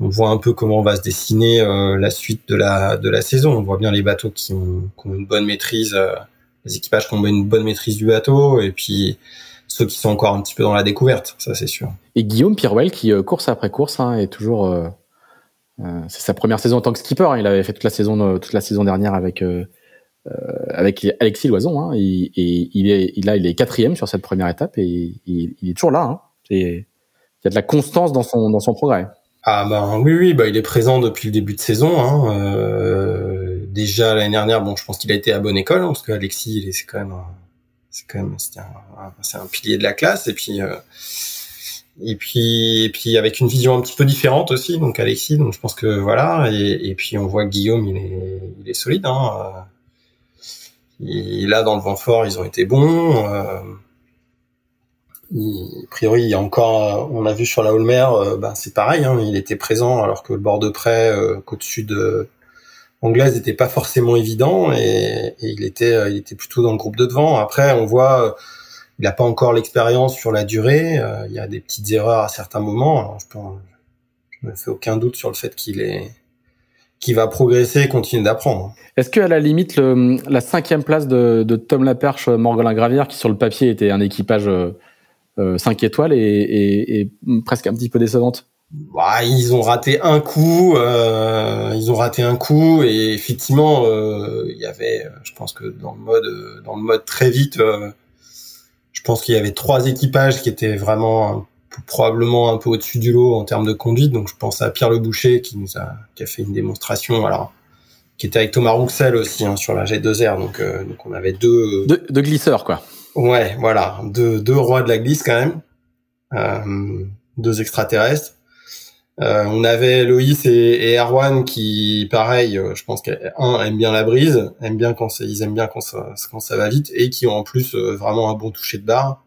on voit un peu comment va se dessiner euh, la suite de la de la saison. On voit bien les bateaux qui ont, une bonne maîtrise, euh, les équipages qui ont une bonne maîtrise du bateau, et puis ceux qui sont encore un petit peu dans la découverte, ça c'est sûr. Et Guillaume Pirwell qui course après course hein, est toujours c'est sa première saison en tant que skipper. Hein. Il avait fait toute la saison toute la saison dernière avec avec Alexis Loison. Hein. Et, il est il il est quatrième sur cette première étape et il, est toujours là. Hein. il y a de la constance dans son dans son progrès. Ah ben oui oui bah il est présent depuis le début de saison. Hein. déjà l'année dernière bon je pense qu'il a été à bonne école parce qu'Alexis c'est quand même c'est quand même c'est un, pilier de la classe et puis euh, et puis et puis avec une vision un petit peu différente aussi donc Alexis donc je pense que voilà et, et puis on voit Guillaume il est il est solide il, là dans le vent fort ils ont été bons euh, a priori il y a encore on a vu sur la Holmer euh, ben c'est pareil hein, il était présent alors que le bord de près euh, qu'au-dessus de anglaise n'était pas forcément évident et, il était euh, il était plutôt dans le groupe de devant. Après, on voit euh, il n'a pas encore l'expérience sur la durée. Euh, il y a des petites erreurs à certains moments. je, ne je me fais aucun doute sur le fait qu'il est qui va progresser et continuer d'apprendre. Est-ce que à la limite le, la cinquième place de, de Tom Laperche, Morgolin Gravière, qui sur le papier était un équipage euh, 5 étoiles, et presque un petit peu décevante? Bah, ils ont raté un coup, euh, ils ont raté un coup et effectivement, euh, il y avait, je pense que dans le mode, dans le mode très vite, euh, je pense qu'il y avait trois équipages qui étaient vraiment probablement un peu au-dessus du lot en termes de conduite. Donc je pense à Pierre Le Boucher qui nous a, qui a fait une démonstration, alors qui était avec Thomas Rouxel aussi hein, sur la G2R. Donc, euh, donc on avait deux, deux, deux glisseurs quoi. Ouais, voilà, deux, deux rois de la glisse quand même, euh, deux extraterrestres. Euh, on avait Loïs et, Erwan qui, pareil, je pense qu'un aime bien la brise, aime bien quand ils aiment bien quand ça, quand ça va vite, et qui ont en plus vraiment un bon toucher de barre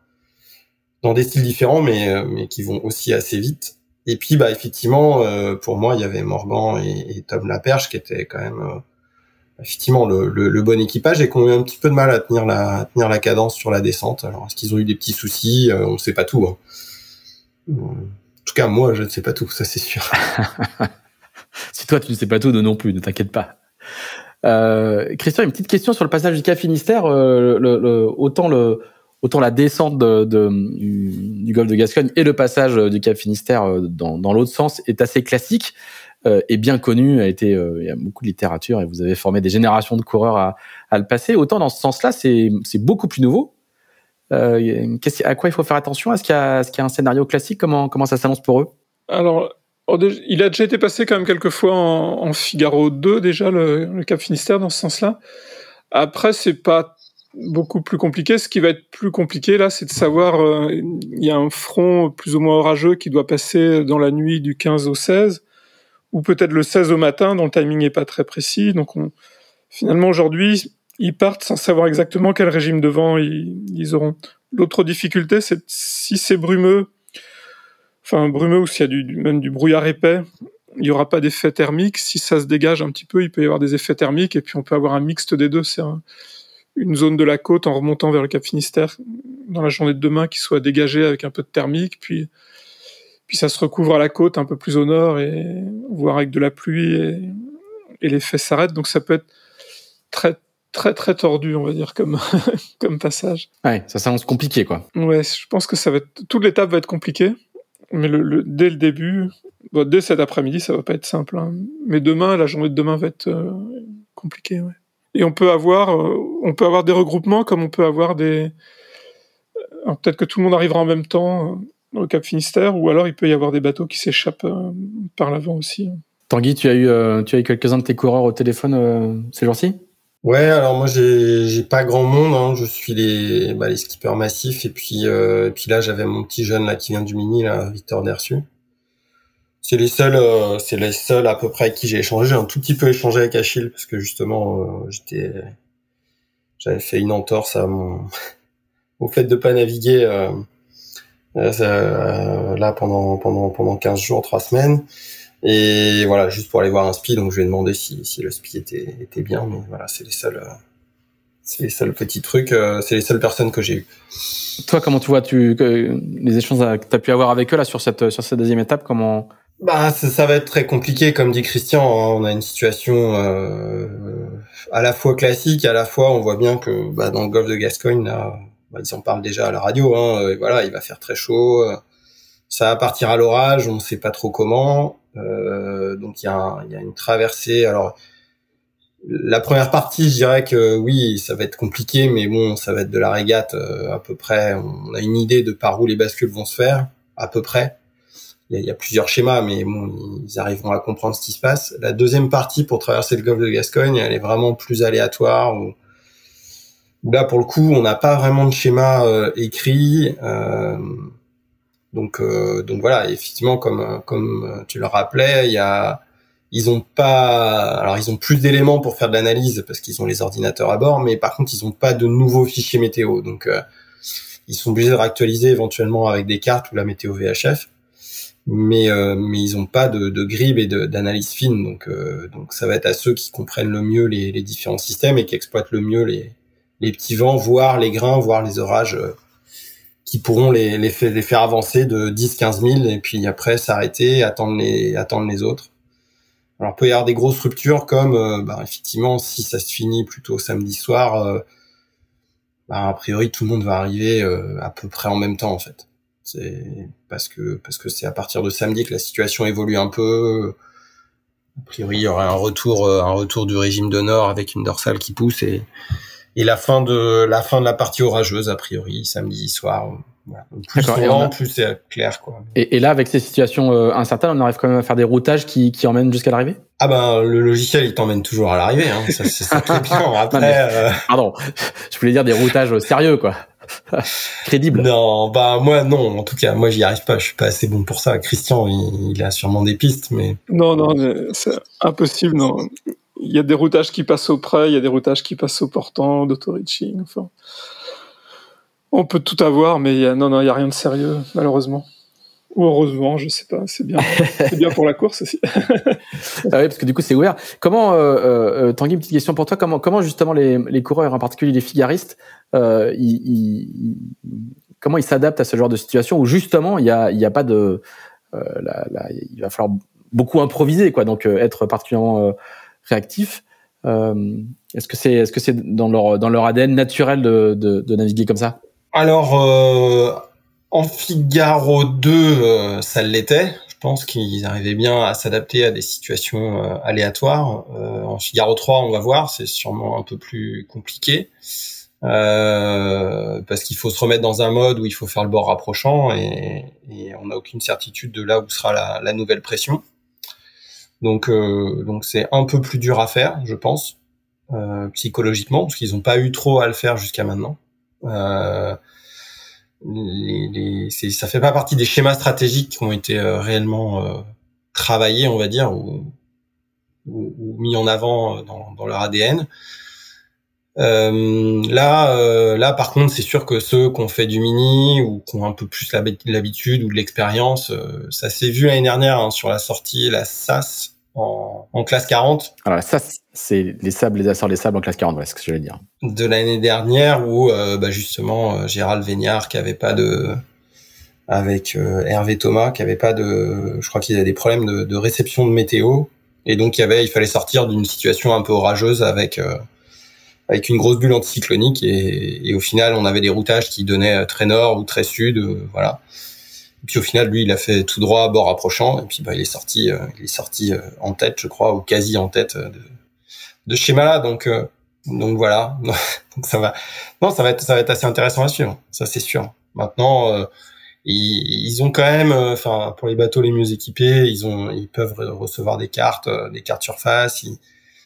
dans des styles différents, mais mais qui vont aussi assez vite. Et puis, bah effectivement, pour moi, il y avait Morgan et, Tom Laperche qui étaient quand même effectivement le, bon équipage et qui ont eu un petit peu de mal à tenir la tenir la cadence sur la descente. Alors, est-ce qu'ils ont eu des petits soucis? On ne sait pas tout. Hein. En tout cas, moi, je ne sais pas tout, ça c'est sûr. <laughs> si toi, tu ne sais pas tout, nous non plus, ne t'inquiète pas. Euh, Christian, une petite question sur le passage du Cap Finistère. Euh, le, autant, le, autant la descente de, du, golfe de Gascogne et le passage du Cap Finistère euh, dans, l'autre sens est assez classique euh, et bien connu. A été, il y a beaucoup de littérature et vous avez formé des générations de coureurs à, le passer. Autant dans ce sens-là, c'est beaucoup plus nouveau. Euh, à quoi il faut faire attention? Est-ce qu'il y, a un scénario classique? Comment, ça s'annonce pour eux? Alors, il a déjà été passé quand même quelques fois en, Figaro 2 déjà, le, Cap Finistère, dans ce sens-là. Après, c'est pas beaucoup plus compliqué. Ce qui va être plus compliqué, là, c'est de savoir, euh, il y a un front plus ou moins orageux qui doit passer dans la nuit du 15 au 16, ou peut-être le 16 au matin, dont le timing n'est pas très précis. Donc, on, finalement, aujourd'hui, ils partent sans savoir exactement quel régime de vent ils, auront. L'autre difficulté, c'est si c'est brumeux, enfin brumeux ou s'il y a même du brouillard épais, il n'y aura pas d'effet thermique. Si ça se dégage un petit peu, il peut y avoir des effets thermiques et puis on peut avoir un mixte des deux. C'est une zone de la côte en remontant vers le Cap Finistère dans la journée de demain qui soit dégagée avec un peu de thermique, puis puis ça se recouvre à la côte un peu plus au nord et voire avec de la pluie et, et l'effet s'arrête. Donc ça peut être très très très tordu, on va dire, comme, <laughs> comme passage. Ouais, ça s'annonce compliqué, quoi. Ouais, je pense que ça va être, toute l'étape va être compliquée, mais le, dès le début, bon, dès cet après-midi, ça va pas être simple. Hein. Mais demain, la journée de demain va être euh, compliquée, ouais. Et on peut avoir, on peut avoir des regroupements comme on peut avoir des. Peut-être que tout le monde arrivera en même temps au Cap Finistère, ou alors il peut y avoir des bateaux qui s'échappent par l'avant aussi. Tanguy, tu as eu, tu as eu quelques-uns de tes coureurs au téléphone ces jours-ci? Ouais, alors moi j'ai j'ai pas grand monde, hein. je suis les bah, les skippers massifs et puis euh, et puis là j'avais mon petit jeune là qui vient du mini là, Victor Dersu. C'est les seuls euh, c'est les seuls à peu près avec qui j'ai échangé. J'ai un tout petit peu échangé avec Achille parce que justement euh, j'étais j'avais fait une entorse à mon <laughs> au fait de pas naviguer euh, là pendant pendant pendant 15 jours, 3 semaines. Et voilà, juste pour aller voir un spi, donc je lui ai demandé si, si le spi était, était bien, mais voilà, c'est les seuls, euh, c'est les seuls petits trucs, euh, c'est les seules personnes que j'ai eues. Toi, comment tu vois tu, les échanges que tu as pu avoir avec eux là sur cette, sur cette deuxième étape, comment bah, ça, va être très compliqué, comme dit Christian. Hein. on a une situation euh, à la fois classique, à la fois on voit bien que bah, dans le golfe de Gascogne, là, bah, ils en parlent déjà à la radio. Hein, et voilà, il va faire très chaud, ça va partir à l'orage, on ne sait pas trop comment. Euh, donc il y, a une traversée. Alors la première partie, je dirais que oui, ça va être compliqué, mais bon, ça va être de la régate euh, à peu près. On a une idée de par où les bascules vont se faire, à peu près. Il y, a, plusieurs schémas, mais bon, ils arriveront à comprendre ce qui se passe. La deuxième partie pour traverser le golfe de Gascogne, elle est vraiment plus aléatoire. Où, là, pour le coup, on n'a pas vraiment de schéma euh, écrit. Euh, donc, euh, donc voilà, effectivement, comme comme tu le rappelais, il y a ils ont pas, alors ils ont plus d'éléments pour faire de l'analyse parce qu'ils ont les ordinateurs à bord, mais par contre ils ont pas de nouveaux fichiers météo, donc euh, ils sont obligés de réactualiser éventuellement avec des cartes ou la météo VHF, mais euh, mais ils ont pas de, de et d'analyse fine, donc donc ça va être à ceux qui comprennent le mieux les, différents systèmes et qui exploitent le mieux les petits vents, voire les grains, voire les orages qui pourront les, faire avancer de 10-15 000 et puis après s'arrêter, attendre les, autres. Alors, il peut y avoir des grosses ruptures comme, euh, bah, effectivement, si ça se finit plutôt samedi soir, euh, bah, a priori, tout le monde va arriver euh, à peu près en même temps, en fait. C'est parce que parce que c'est à partir de samedi que la situation évolue un peu. A priori, il y aura un retour un retour du régime de nord avec une dorsale qui pousse et et la fin de la fin de la partie orageuse a priori samedi soir. Voilà. Plus souvent, plus c'est clair quoi. Et, et, là, avec ces situations euh, incertaines, on arrive quand même à faire des routages qui, qui emmènent jusqu'à l'arrivée? Ah ben le logiciel il t'emmène toujours à l'arrivée. Hein. Ça c'est ça très bien. <laughs> Après, euh... pardon, <laughs> je voulais dire des routages sérieux quoi. <laughs> crédible. Non, bah moi non. En tout cas, moi j'y arrive pas. Je suis pas assez bon pour ça. Christian, il, il a sûrement des pistes, mais non, non, c'est impossible. Non, il y a des routages qui passent au près, il y a des routages qui passent au portant, d'auto-reaching, enfin. On peut tout avoir, mais y a, non, non, il n'y a rien de sérieux, malheureusement. Ou heureusement, je sais pas, c'est bien, c'est bien pour la course aussi. <laughs> ah oui, parce que du coup, c'est ouvert. Comment, euh, euh, Tanguy, une petite question pour toi, comment, comment justement les, les coureurs, en particulier les figaristes, euh, ils, ils, comment ils s'adaptent à ce genre de situation où justement, il n'y a, y a pas de. Euh, il va falloir beaucoup improviser, quoi, donc euh, être particulièrement réactifs. Euh, est-ce que c'est est-ce que c'est dans leur dans leur ADN naturel de, de, de naviguer comme ça? Alors euh, en Figaro 2, euh, ça l'était. Je pense qu'ils arrivaient bien à s'adapter à des situations euh, aléatoires. Euh, en Figaro 3, on va voir, c'est sûrement un peu plus compliqué. parce qu'il faut se remettre dans un mode où il faut faire le bord rapprochant et, on n'a aucune certitude de là où sera la, nouvelle pression. Donc c'est un peu plus dur à faire, je pense, psychologiquement, parce qu'ils n'ont pas eu trop à le faire jusqu'à maintenant. Euh, les, les, ça fait pas partie des schémas stratégiques qui ont été euh, réellement euh, travaillés, on va dire, ou, ou, ou mis en avant dans, dans leur ADN. Euh, là, euh, là, par contre, c'est sûr que ceux qui ont fait du mini ou qui ont un peu plus l'habitude ou de l'expérience, euh, ça s'est vu l'année dernière hein, sur la sortie, la SAS en, en classe 40. Alors SAS, c'est les sables, les assorts, les sables en classe 40, ouais, c'est ce que je voulais dire. De l'année dernière où euh, bah, justement Gérald Végnard qui avait pas de avec Hervé Thomas qui avait pas de, je crois qu'il avait des problèmes de, de, réception de météo et donc il y avait, il fallait sortir d'une situation un peu orageuse avec avec une grosse bulle anticyclonique et, et, au final on avait des routages qui donnaient euh, très nord ou très sud, euh, voilà. Et puis au final lui il a fait tout droit bord approchant et puis bah il est sorti, euh, il est sorti en tête je crois ou quasi en tête de, de ce schéma là donc donc voilà. <laughs> donc ça va. Non, ça va être ça va être assez intéressant à suivre. Ça c'est sûr. Maintenant, euh, ils, ils, ont quand même, euh, enfin pour les bateaux les mieux équipés, ils ont ils peuvent recevoir des cartes, euh, des cartes surface. Ils,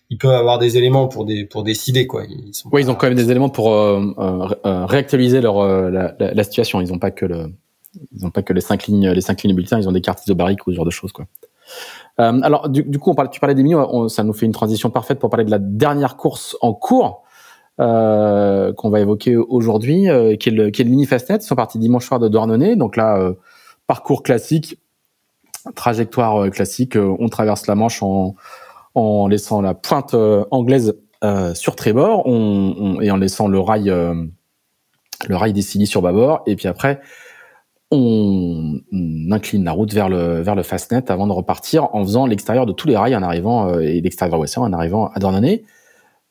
ils peuvent avoir des éléments pour des pour décider quoi. Ils sont oui, ils ont quand même des éléments pour réactualiser leur la, la, la, situation. Ils ont pas que le ils ont pas que les cinq lignes les cinq lignes bulletins. Ils ont des cartes isobariques ou ce genre de choses quoi. Euh, alors, du, du, coup, on parle, tu parlais des mini, ça nous fait une transition parfaite pour parler de la dernière course en cours euh, qu'on va évoquer aujourd'hui, euh, qui, est le, qui est le mini Fastnet. Ils sont partis dimanche soir de Douarnenez, donc là, euh, parcours classique, trajectoire euh, classique. on traverse la Manche en, en laissant la pointe anglaise sur trébord, on, on, et en laissant le rail, le rail des sur bâbord, et puis après on, incline la route vers le vers le fastnet avant de repartir en faisant l'extérieur de tous les rails en arrivant euh, et l'extérieur ouest en arrivant à Dornanay.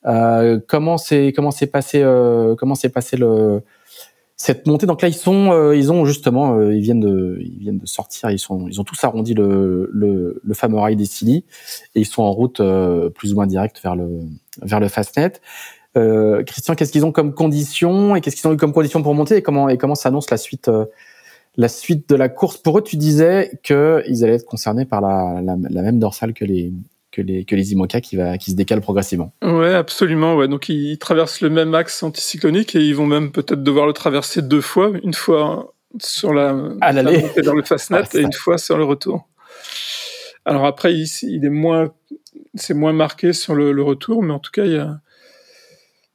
Euh, comment c'est comment s'est passé euh, comment s'est passé le cette montée? Donc là ils sont euh, ils ont justement ils viennent de ils viennent de sortir ils sont ils ont tous arrondi le le, le fameux rail des Silly et ils sont en route plus ou moins directe vers le vers le fastnet. Christian, qu'est-ce qu'ils ont comme conditions et qu'est-ce qu'ils ont eu comme conditions pour monter et comment et comment s'annonce la suite la suite de la course pour eux, tu disais qu'ils allaient être concernés par la, la, la, même dorsale que les que les que les IMOCA qui va qui se décale progressivement. Ouais, absolument. Ouais, donc ils, traversent le même axe anticyclonique et ils vont même peut-être devoir le traverser deux fois, une fois sur la à dans le fastnet <laughs> ah, et une fois sur le retour. Alors après, il, il est moins c'est moins marqué sur le, le, retour, mais en tout cas, il y a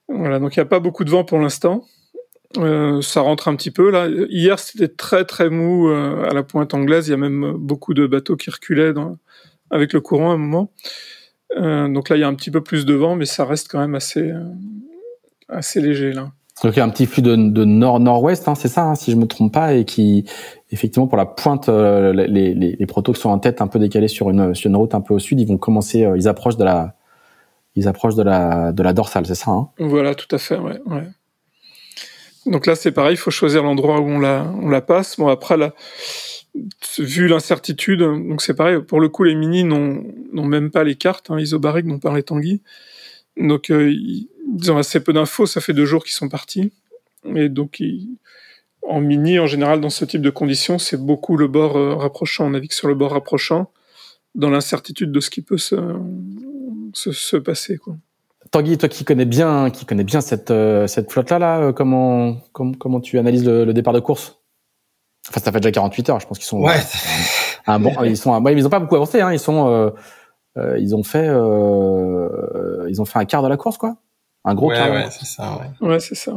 voilà, donc il n'y a pas beaucoup de vent pour l'instant. Euh, ça rentre un petit peu là. Hier, c'était très très mou euh, à la pointe anglaise. Il y a même beaucoup de bateaux qui reculaient dans, avec le courant à un moment. Euh, donc là, il y a un petit peu plus de vent, mais ça reste quand même assez assez léger là. Donc il y a un petit flux de, de nord-nord-ouest, hein, c'est ça, hein, si je me trompe pas, et qui effectivement pour la pointe, les, les, les, protos qui sont en tête un peu décalés sur une sur une route un peu au sud, ils vont commencer, ils approchent de la ils approchent de la de la dorsale, c'est ça hein? Voilà, tout à fait, ouais. ouais. Donc là, c'est pareil, il faut choisir l'endroit où on la, passe. Bon, après, là, vu l'incertitude, donc c'est pareil, pour le coup, les mini n'ont même pas les cartes hein, isobariques dont parlait Tanguy. Donc, euh, ils, ont assez peu d'infos, ça fait deux jours qu'ils sont partis. Et donc, en mini, en général, dans ce type de conditions, c'est beaucoup le bord euh, rapprochant. On navigue sur le bord rapprochant, dans l'incertitude de ce qui peut se, se, se passer. Quoi. Tanguy, toi qui connais bien, qui connais bien cette euh, cette flotte là, là, euh, comment, comment comment tu analyses le, départ de course? Enfin, ça fait déjà 48 heures, je pense qu'ils sont. Ouais. Un bon, ils sont, ouais, ils ont pas beaucoup avancé, hein. Ils sont, euh, ils ont fait, ils ont fait un quart de la course, quoi. Un gros ouais, quart. Ouais, c'est ça. Ouais, ouais c'est ça.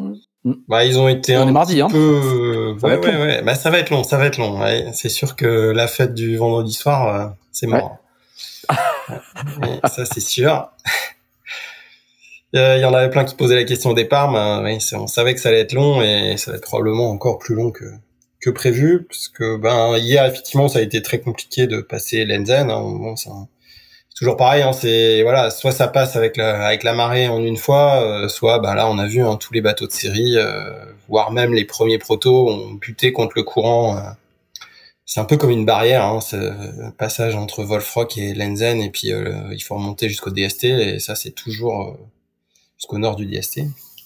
Mm. Bah, ils ont été on un est mardi, hein. peu. Ouais, ouais, ouais. Bah, ça va être long, ça va être long. Ouais. C'est sûr que la fête du vendredi soir, c'est mort. ça, c'est sûr. <laughs> Il y en avait plein qui posaient la question au départ, mais oui, on savait que ça allait être long et ça va être probablement encore plus long que, que prévu, parce que ben hier effectivement ça a été très compliqué de passer l'Enzen. Hein, bon, c'est toujours pareil, hein, c'est voilà, soit ça passe avec la avec la marée en une fois, euh, soit ben là on a vu hein, tous les bateaux de série, euh, voire même les premiers protos ont buté contre le courant. Euh. c'est un peu comme une barrière, hein, ce passage entre Wolfrock et Lenzen, et puis il faut remonter jusqu'au DST, et ça c'est toujours jusqu'au nord du DST.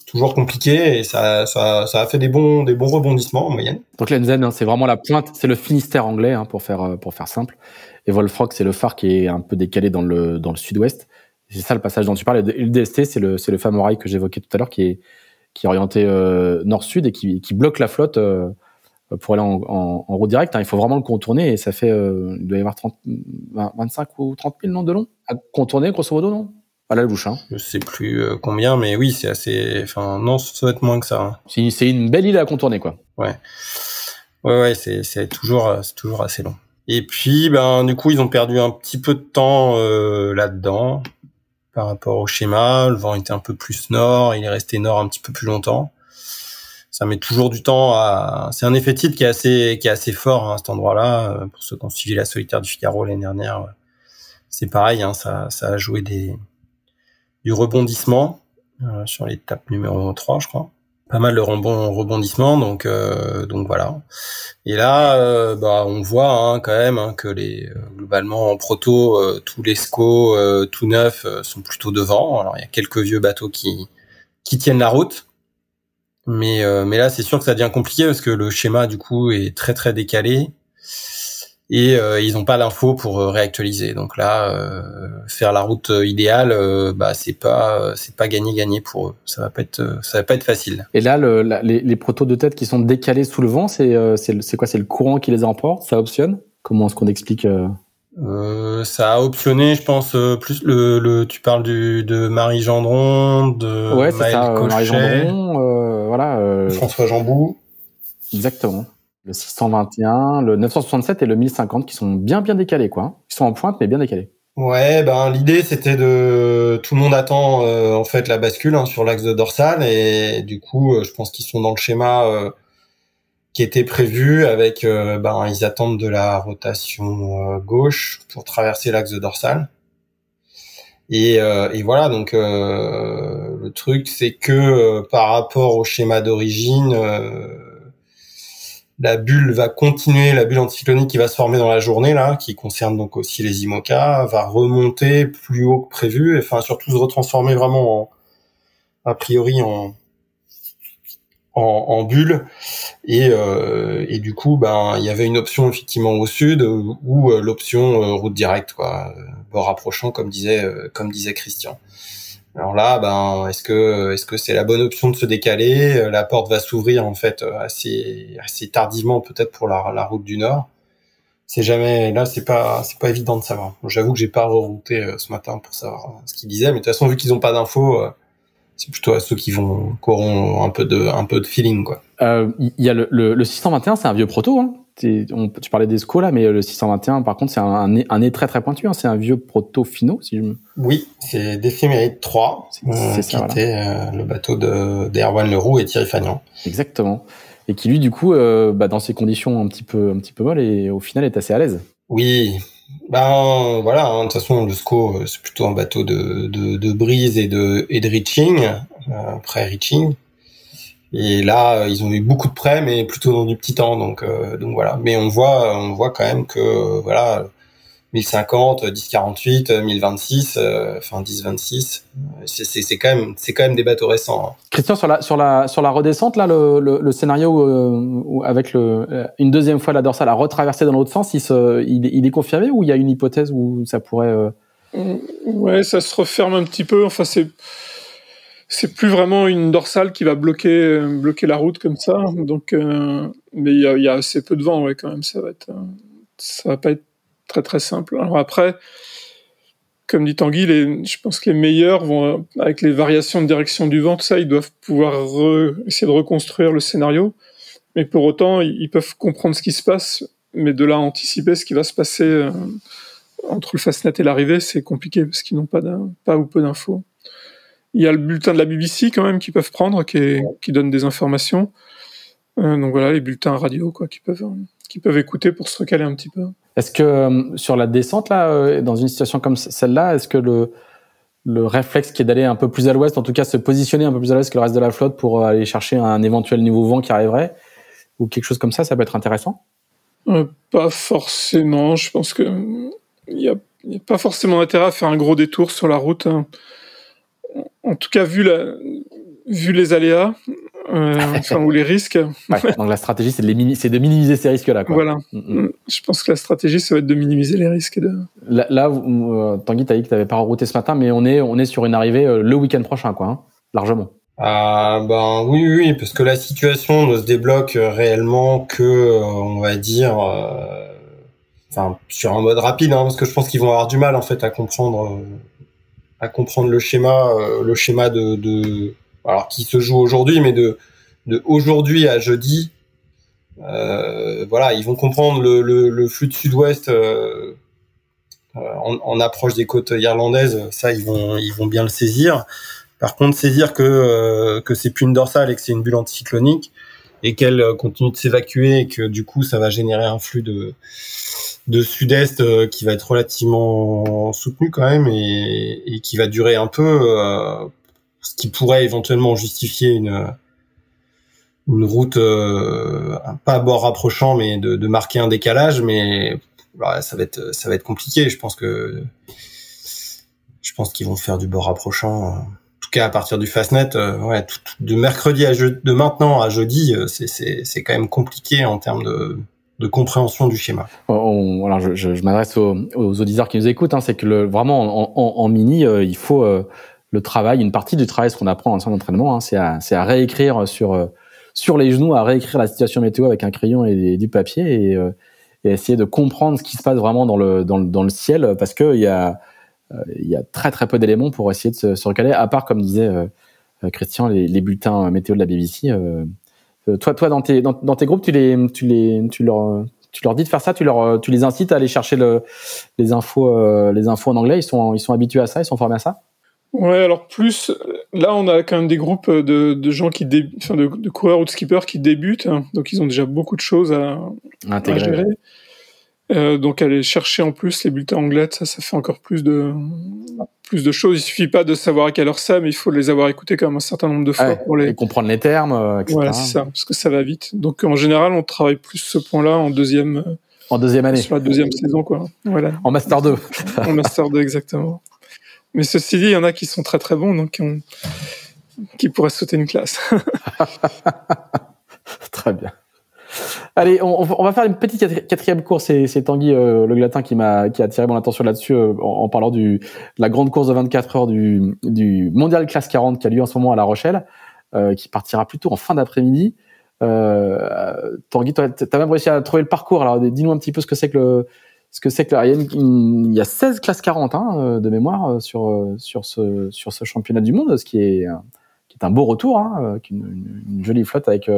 Toujours compliqué et ça, ça, ça, a fait des bons, des bons rebondissements en moyenne. Donc l'Enzen, hein, c'est vraiment la pointe, c'est le Finistère anglais hein, pour faire euh, pour faire simple. Et Wolfrock, c'est le phare qui est un peu décalé dans le dans le sud-ouest. C'est ça le passage dont tu parles. Et le DST, c'est le le fameux rail que j'évoquais tout à l'heure qui est qui orienté euh, nord-sud et qui, bloque la flotte euh, pour aller en, en, route directe. Hein. Il faut vraiment le contourner et ça fait il doit y avoir 30, 25 ou 30 000 non de long à contourner grosso modo non? À la bouche. Hein. Je sais plus euh, combien, mais oui, c'est assez. Enfin, non, ça doit être moins que ça. Hein. C'est une belle île à contourner, quoi. Ouais. Ouais, ouais, c'est toujours, euh, c'est toujours assez long. Et puis, ben, du coup, ils ont perdu un petit peu de temps euh, là-dedans par rapport au schéma. Le vent était un peu plus nord, il est resté nord un petit peu plus longtemps. Ça met toujours du temps à. C'est un effet titre qui est assez, qui est assez fort hein, à cet endroit-là. Pour ceux qui ont suivi la solitaire du Figaro l'année dernière, c'est pareil. Hein, ça, ça a joué des, du rebondissement euh, sur l'étape numéro 3, je crois. Pas mal de rebondissements, donc euh, donc voilà. Et là, euh, bah, on voit hein, quand même hein, que les globalement en proto, tous les SCO tout neufs sont plutôt devant. Alors il y a quelques vieux bateaux qui qui tiennent la route. Mais, mais là, c'est sûr que ça devient compliqué parce que le schéma, du coup, est très, très décalé. Et euh, ils n'ont pas l'info pour euh, réactualiser. Donc là, faire la route idéale, bah c'est pas c'est pas gagné gagné pour eux. Ça va pas être ça va pas être facile. Et là, le, les, les protos de tête qui sont décalés sous le vent, c'est c'est quoi? C'est le courant qui les emporte? Ça optionne? Comment est-ce qu'on explique euh, ça a optionné, je pense, euh, plus le, le tu parles du, de Marie Gendron, de ouais, Maël ça, euh, Marie Gendron, voilà, François Jambou. Exactement. Le 621, le 967 et le 1050 qui sont bien bien décalés, quoi. Hein. Ils sont en pointe mais bien décalés. Ouais, ben l'idée c'était de tout le monde attend en fait la bascule hein, sur l'axe de dorsal et du coup je pense qu'ils sont dans le schéma qui était prévu avec euh, ben ils attendent de la rotation euh, gauche pour traverser l'axe dorsal et, euh, et voilà donc le truc c'est que par rapport au schéma d'origine la bulle va continuer la bulle anticyclonique qui va se former dans la journée là qui concerne donc aussi les IMOCA va remonter plus haut que prévu et enfin surtout se retransformer vraiment en, a priori en en, bulle. Et, euh, et du coup ben il y avait une option effectivement au sud ou euh, l'option euh, route directe quoi bord approchant comme disait comme disait Christian alors là ben est-ce que est-ce que c'est la bonne option de se décaler? La porte va s'ouvrir en fait assez assez tardivement peut-être pour la, route du nord c'est jamais là c'est pas c'est pas évident de savoir j'avoue que j'ai pas rerouté ce matin pour savoir ce qu'il disait mais de toute façon vu qu'ils ont pas d'infos c'est plutôt à ceux qui vont qui auront un peu de un peu de feeling quoi. Il euh, y a le, le, le 621, c'est un vieux proto. Hein. On, tu parlais des SCO là, mais le 621, par contre, c'est un, un, un, nez très très pointu. Hein. C'est un vieux proto finaux, si je me. Oui, c'est d'Éphéméride 3, euh, ça, qui voilà. était euh, le bateau de d'Erwan Leroux et Thierry Fagnan. Exactement. Et qui lui, du coup, euh, bah, dans ces conditions un petit peu un petit peu molles, et au final est assez à l'aise. Oui, ben voilà, hein, de toute façon le SCO euh, c'est plutôt un bateau de, de, de, brise et de, et de reaching, euh, pré-reaching. Et là euh, ils ont eu beaucoup de prêts mais plutôt dans du petit temps donc euh, donc voilà. Mais on voit on voit quand même que voilà 1050, 1048, 1026, euh, enfin 1026. C'est quand même c'est quand même des bateaux récents. Hein. Christian sur la sur la sur la redescente là le, le, le scénario euh, où, avec le euh, une deuxième fois la dorsale a retraversé dans l'autre sens, il, se, il, il, est confirmé ou il y a une hypothèse où ça pourrait euh... Ouais, ça se referme un petit peu. Enfin c'est c'est plus vraiment une dorsale qui va bloquer bloquer la route comme ça. Donc euh, mais il y a, y a assez peu de vent ouais quand même. Ça va être ça va pas être très très simple. Alors après, comme dit Tanguy, les, je pense que les meilleurs vont, avec les variations de direction du vent, tout ça, ils doivent pouvoir re, essayer de reconstruire le scénario. Mais pour autant, ils, peuvent comprendre ce qui se passe, mais de là anticiper ce qui va se passer euh, entre le Fastnet et l'arrivée, c'est compliqué parce qu'ils n'ont pas, pas ou peu d'infos. Il y a le bulletin de la BBC quand même qu'ils peuvent prendre, qui, est, qui donne des informations. Euh, donc voilà, les bulletins radio quoi, qui peuvent, qui peuvent écouter pour se recaler un petit peu. Est-ce que euh, sur la descente là, euh, dans une situation comme celle-là, est-ce que le le réflexe qui est d'aller un peu plus à l'ouest, en tout cas se positionner un peu plus à l'ouest que le reste de la flotte pour aller chercher un éventuel nouveau vent qui arriverait, ou quelque chose comme ça, ça peut être intéressant? Euh, Pas forcément. Je pense que il n'y a, a, pas forcément intérêt à faire un gros détour sur la route. Hein. En tout cas, vu la, vu les aléas, euh, <laughs> enfin, ou les risques. Ouais, donc la stratégie, c'est de, de, minimiser ces risques-là. Voilà. Mm -hmm. Je pense que la stratégie, ça va être de minimiser les risques. De... Là, là euh, Tanguy, tu as dit que tu n'avais pas rerouté ce matin, mais on est, on est sur une arrivée euh, le week-end prochain, quoi, hein, largement. Ah ben oui, oui, parce que la situation ne se débloque réellement que, euh, on va dire, euh, enfin sur un mode rapide, hein, parce que je pense qu'ils vont avoir du mal en fait à comprendre, à comprendre le schéma, le schéma de, de alors qui se joue aujourd'hui, mais de, de aujourd'hui à jeudi, euh, voilà, ils vont comprendre le, le, le flux de sud-ouest euh, en, en, approche des côtes irlandaises. Ça, ils vont, ils vont bien le saisir. Par contre, saisir que euh, que c'est plus une dorsale et que c'est une bulle anticyclonique et qu'elle continue de s'évacuer et que du coup, ça va générer un flux de de sud-est euh, qui va être relativement soutenu quand même et, et qui va durer un peu euh, ce qui pourrait éventuellement justifier une une route euh, pas bord rapprochant mais de, de, marquer un décalage mais bah, ça va être ça va être compliqué. Je pense que je pense qu'ils vont faire du bord rapprochant cas à partir du Fastnet, ouais, de mercredi à jeudi, de maintenant à jeudi, c'est quand même compliqué en termes de, de compréhension du schéma. alors je, je, m'adresse aux, aux, auditeurs qui nous écoutent, hein, c'est que le, vraiment en, en, en mini, il faut le travail, une partie du travail, ce qu'on apprend en centre d'entraînement, hein, c'est à, à, réécrire sur sur les genoux, à réécrire la situation météo avec un crayon et, du papier et, et, essayer de comprendre ce qui se passe vraiment dans le dans le, dans le ciel, parce que y a il y a très très peu d'éléments pour essayer de se, se, recaler, à part comme disait Christian les, les, bulletins météo de la BBC. toi, toi dans tes dans, dans, tes groupes, tu les tu les tu leur tu leur dis de faire ça, tu leur tu les incites à aller chercher le, les infos les infos en anglais. Ils sont ils sont habitués à ça, ils sont formés à ça? Ouais, alors plus, là on a quand même des groupes de, de gens qui dé... enfin de, de, coureurs ou de skippers qui débutent, hein. donc ils ont déjà beaucoup de choses à, à gérer. Euh, donc aller chercher en plus les bulletins anglais, ça, ça fait encore plus de plus de choses. Il suffit pas de savoir à quelle heure c'est, mais il faut les avoir écoutés quand même un certain nombre de fois pour les et comprendre les termes, euh, etc. Voilà, c'est ça, parce que ça va vite. Donc en général, on travaille plus ce point-là en deuxième. En deuxième année. Sur la deuxième saison, quoi. Voilà. En master 2. <laughs> en master 2, exactement. Mais ceci dit, il y en a qui sont très très bons, donc qui, ont... qui pourraient sauter une classe. <laughs> très bien. Allez, on, va faire une petite quatrième course. C'est Tanguy euh, Le Glatin qui m'a qui a attiré mon attention là-dessus euh, en, parlant du, de la grande course de 24 heures du, du Mondial Classe 40 qui a lieu en ce moment à La Rochelle, euh, qui partira plutôt en fin d'après-midi. Euh, Tanguy, tu as même réussi à trouver le parcours. Alors, dis-nous un petit peu ce que c'est que le ce que c'est que il y, a il y a 16 classes 40 hein, de mémoire sur sur ce sur ce championnat du monde, ce qui est qui est un beau retour, hein, une, une, jolie flotte avec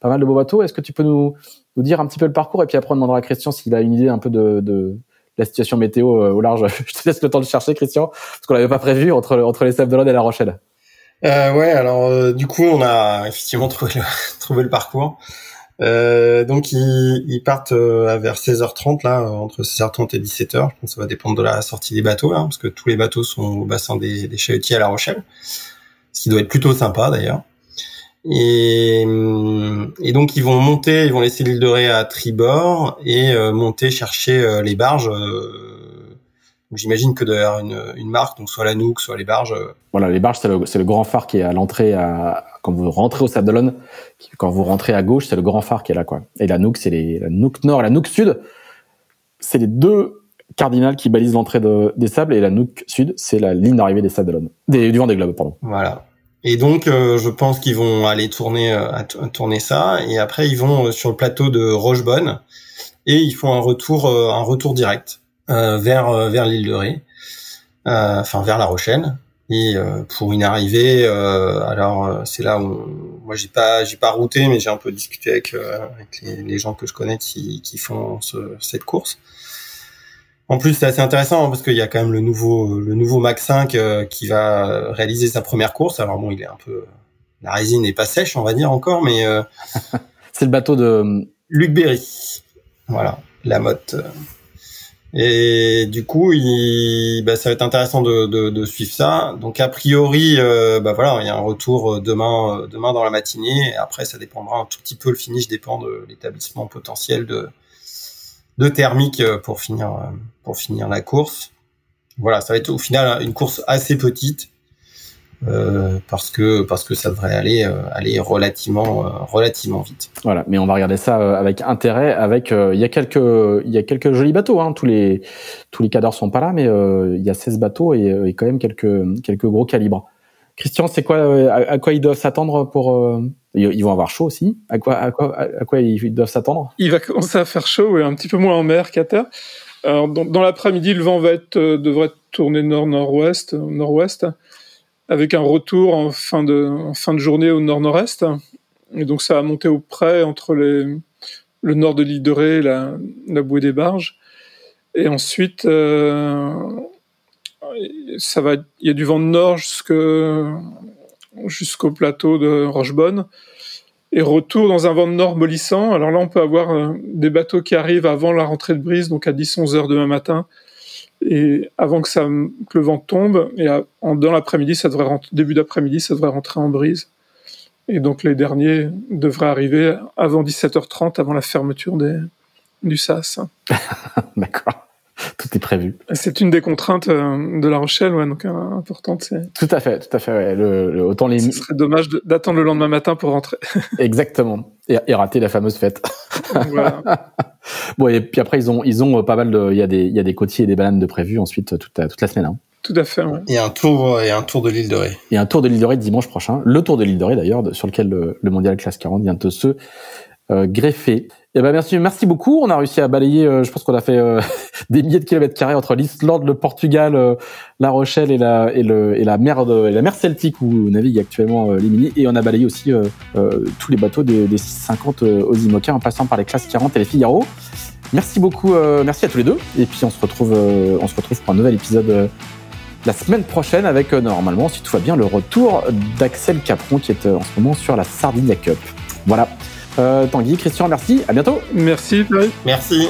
pas mal de beaux bateaux. Est-ce que tu peux nous, nous dire un petit peu le parcours et puis après on demandera à Christian s'il a une idée un peu de, de la situation météo au large. <laughs> Je te laisse le temps de chercher, Christian, parce qu'on l'avait pas prévu entre entre les Sables et La Rochelle. Euh, ouais, alors du coup on a effectivement <laughs> trouvé le, trouvé le parcours. Euh, donc ils, ils partent euh, vers 16h30 là, entre 16h30 et 17h. Je pense ça va dépendre de la sortie des bateaux, hein, parce que tous les bateaux sont au bassin des, des chalutiers à La Rochelle, ce qui doit être plutôt sympa d'ailleurs. Et, et, donc ils vont monter, ils vont laisser l'île de Ré à tribord et euh, monter chercher euh, les barges. J'imagine que derrière une, une marque, donc soit la Nook, soit les barges. Voilà, les barges, c'est le, le, grand phare qui est à l'entrée à, quand vous rentrez au Sable d'Olonne, quand vous rentrez à gauche, c'est le grand phare qui est là, quoi. Et la Nook, c'est la Nook Nord et la Nook Sud. C'est les deux cardinales qui balisent l'entrée de, des sables et la Nook Sud, c'est la ligne d'arrivée des Sables d'Olonne. Des, du vent des globes, pardon. Voilà. Et donc, euh, je pense qu'ils vont aller tourner, euh, tourner ça. Et après, ils vont euh, sur le plateau de Rochebonne et ils font un retour, un retour direct vers vers l'île de Ré, enfin vers La Rochelle et pour une arrivée alors c'est là où moi j'ai pas j'ai pas routé mais j'ai un peu discuté avec, avec les, gens que je connais qui, qui font ce, cette course en plus c'est assez intéressant hein, parce qu'il y a quand même le nouveau le nouveau Mac 5 qui va réaliser sa première course alors bon il est un peu la résine n'est pas sèche on va dire encore mais <laughs> c'est le bateau de Luc Berry voilà la motte et du coup, il, bah, ça va être intéressant de, de, de suivre ça. Donc a priori, euh, bah voilà, il y a un retour euh, demain, euh, demain dans la matinée. Et après, ça dépendra un tout petit peu. Le finish dépend de l'établissement potentiel de, de thermique pour finir, pour finir la course. Voilà, ça va être au final une course assez petite euh, parce que parce que ça devrait aller euh, aller relativement euh, relativement vite. Voilà, mais on va regarder ça avec intérêt. Avec il y a quelques il y a quelques jolis bateaux. Hein. Tous les tous les cadres sont pas là, mais il y a 16 bateaux et, et, quand même quelques quelques gros calibres. Christian, c'est quoi à, quoi ils doivent s'attendre pour ils vont avoir chaud aussi? À quoi ils doivent s'attendre? Il va commencer à faire chaud un petit peu moins en mer qu'à terre. Alors dans, l'après-midi, le vent va être devrait tourner nord-nord-ouest nord-ouest avec un retour en fin de, fin de journée au nord-nord-est. Et donc ça a monté au près entre le nord de l'île de Ré la, bouée des barges. Et ensuite, euh, ça va, il y a du vent de nord jusqu'au plateau de Rochebonne. Et retour dans un vent de nord mollissant. Alors là, on peut avoir euh, des bateaux qui arrivent avant la rentrée de brise, donc à 10-11 heures demain matin, et avant que, le vent tombe, et dans l'après-midi, ça devrait rentrer, début d'après-midi, ça devrait rentrer en brise. Et donc les derniers devraient arriver avant 17h30, avant la fermeture du SAS. <laughs> D'accord. <laughs> tout est prévu. C'est une des contraintes euh, de La Rochelle, ouais, donc euh, importante. C'est... Tout à fait, tout à fait. Ouais. Le, autant les. Ce serait dommage d'attendre le lendemain matin pour rentrer. <laughs> Exactement. Et, rater la fameuse fête. Voilà. <laughs> bon, et puis après, ils ont, ils ont pas mal de. Il y a des, il y a des côtiers et des bananes de prévus ensuite toute, toute la semaine. Hein. Tout à fait. Ouais. Et un tour, et un tour de l'île de Ré. Et un tour de l'île de Ré dimanche prochain. Le tour de l'île de Ré d'ailleurs, sur lequel le, le mondial classe 40 vient de se euh, greffé. Eh ben merci, merci beaucoup. On a réussi à balayer. Euh, je pense qu'on a fait euh, <laughs> des milliers de kilomètres carrés entre l'Islande, le Portugal, La Rochelle et la et le et la mer de, et la mer Celtique où navigue actuellement les mini. Et on a balayé aussi tous les bateaux des, des 650 aux IMOCA en passant par les classes 40 et les Figaro. Merci beaucoup. merci à tous les deux. Et puis on se retrouve on se retrouve pour un nouvel épisode la semaine prochaine avec normalement, si tout va bien, le retour d'Axel Capron qui est en ce moment sur la Sardinia Cup. Voilà. Euh, Tanguy, Christian, merci. À bientôt. Merci, Merci.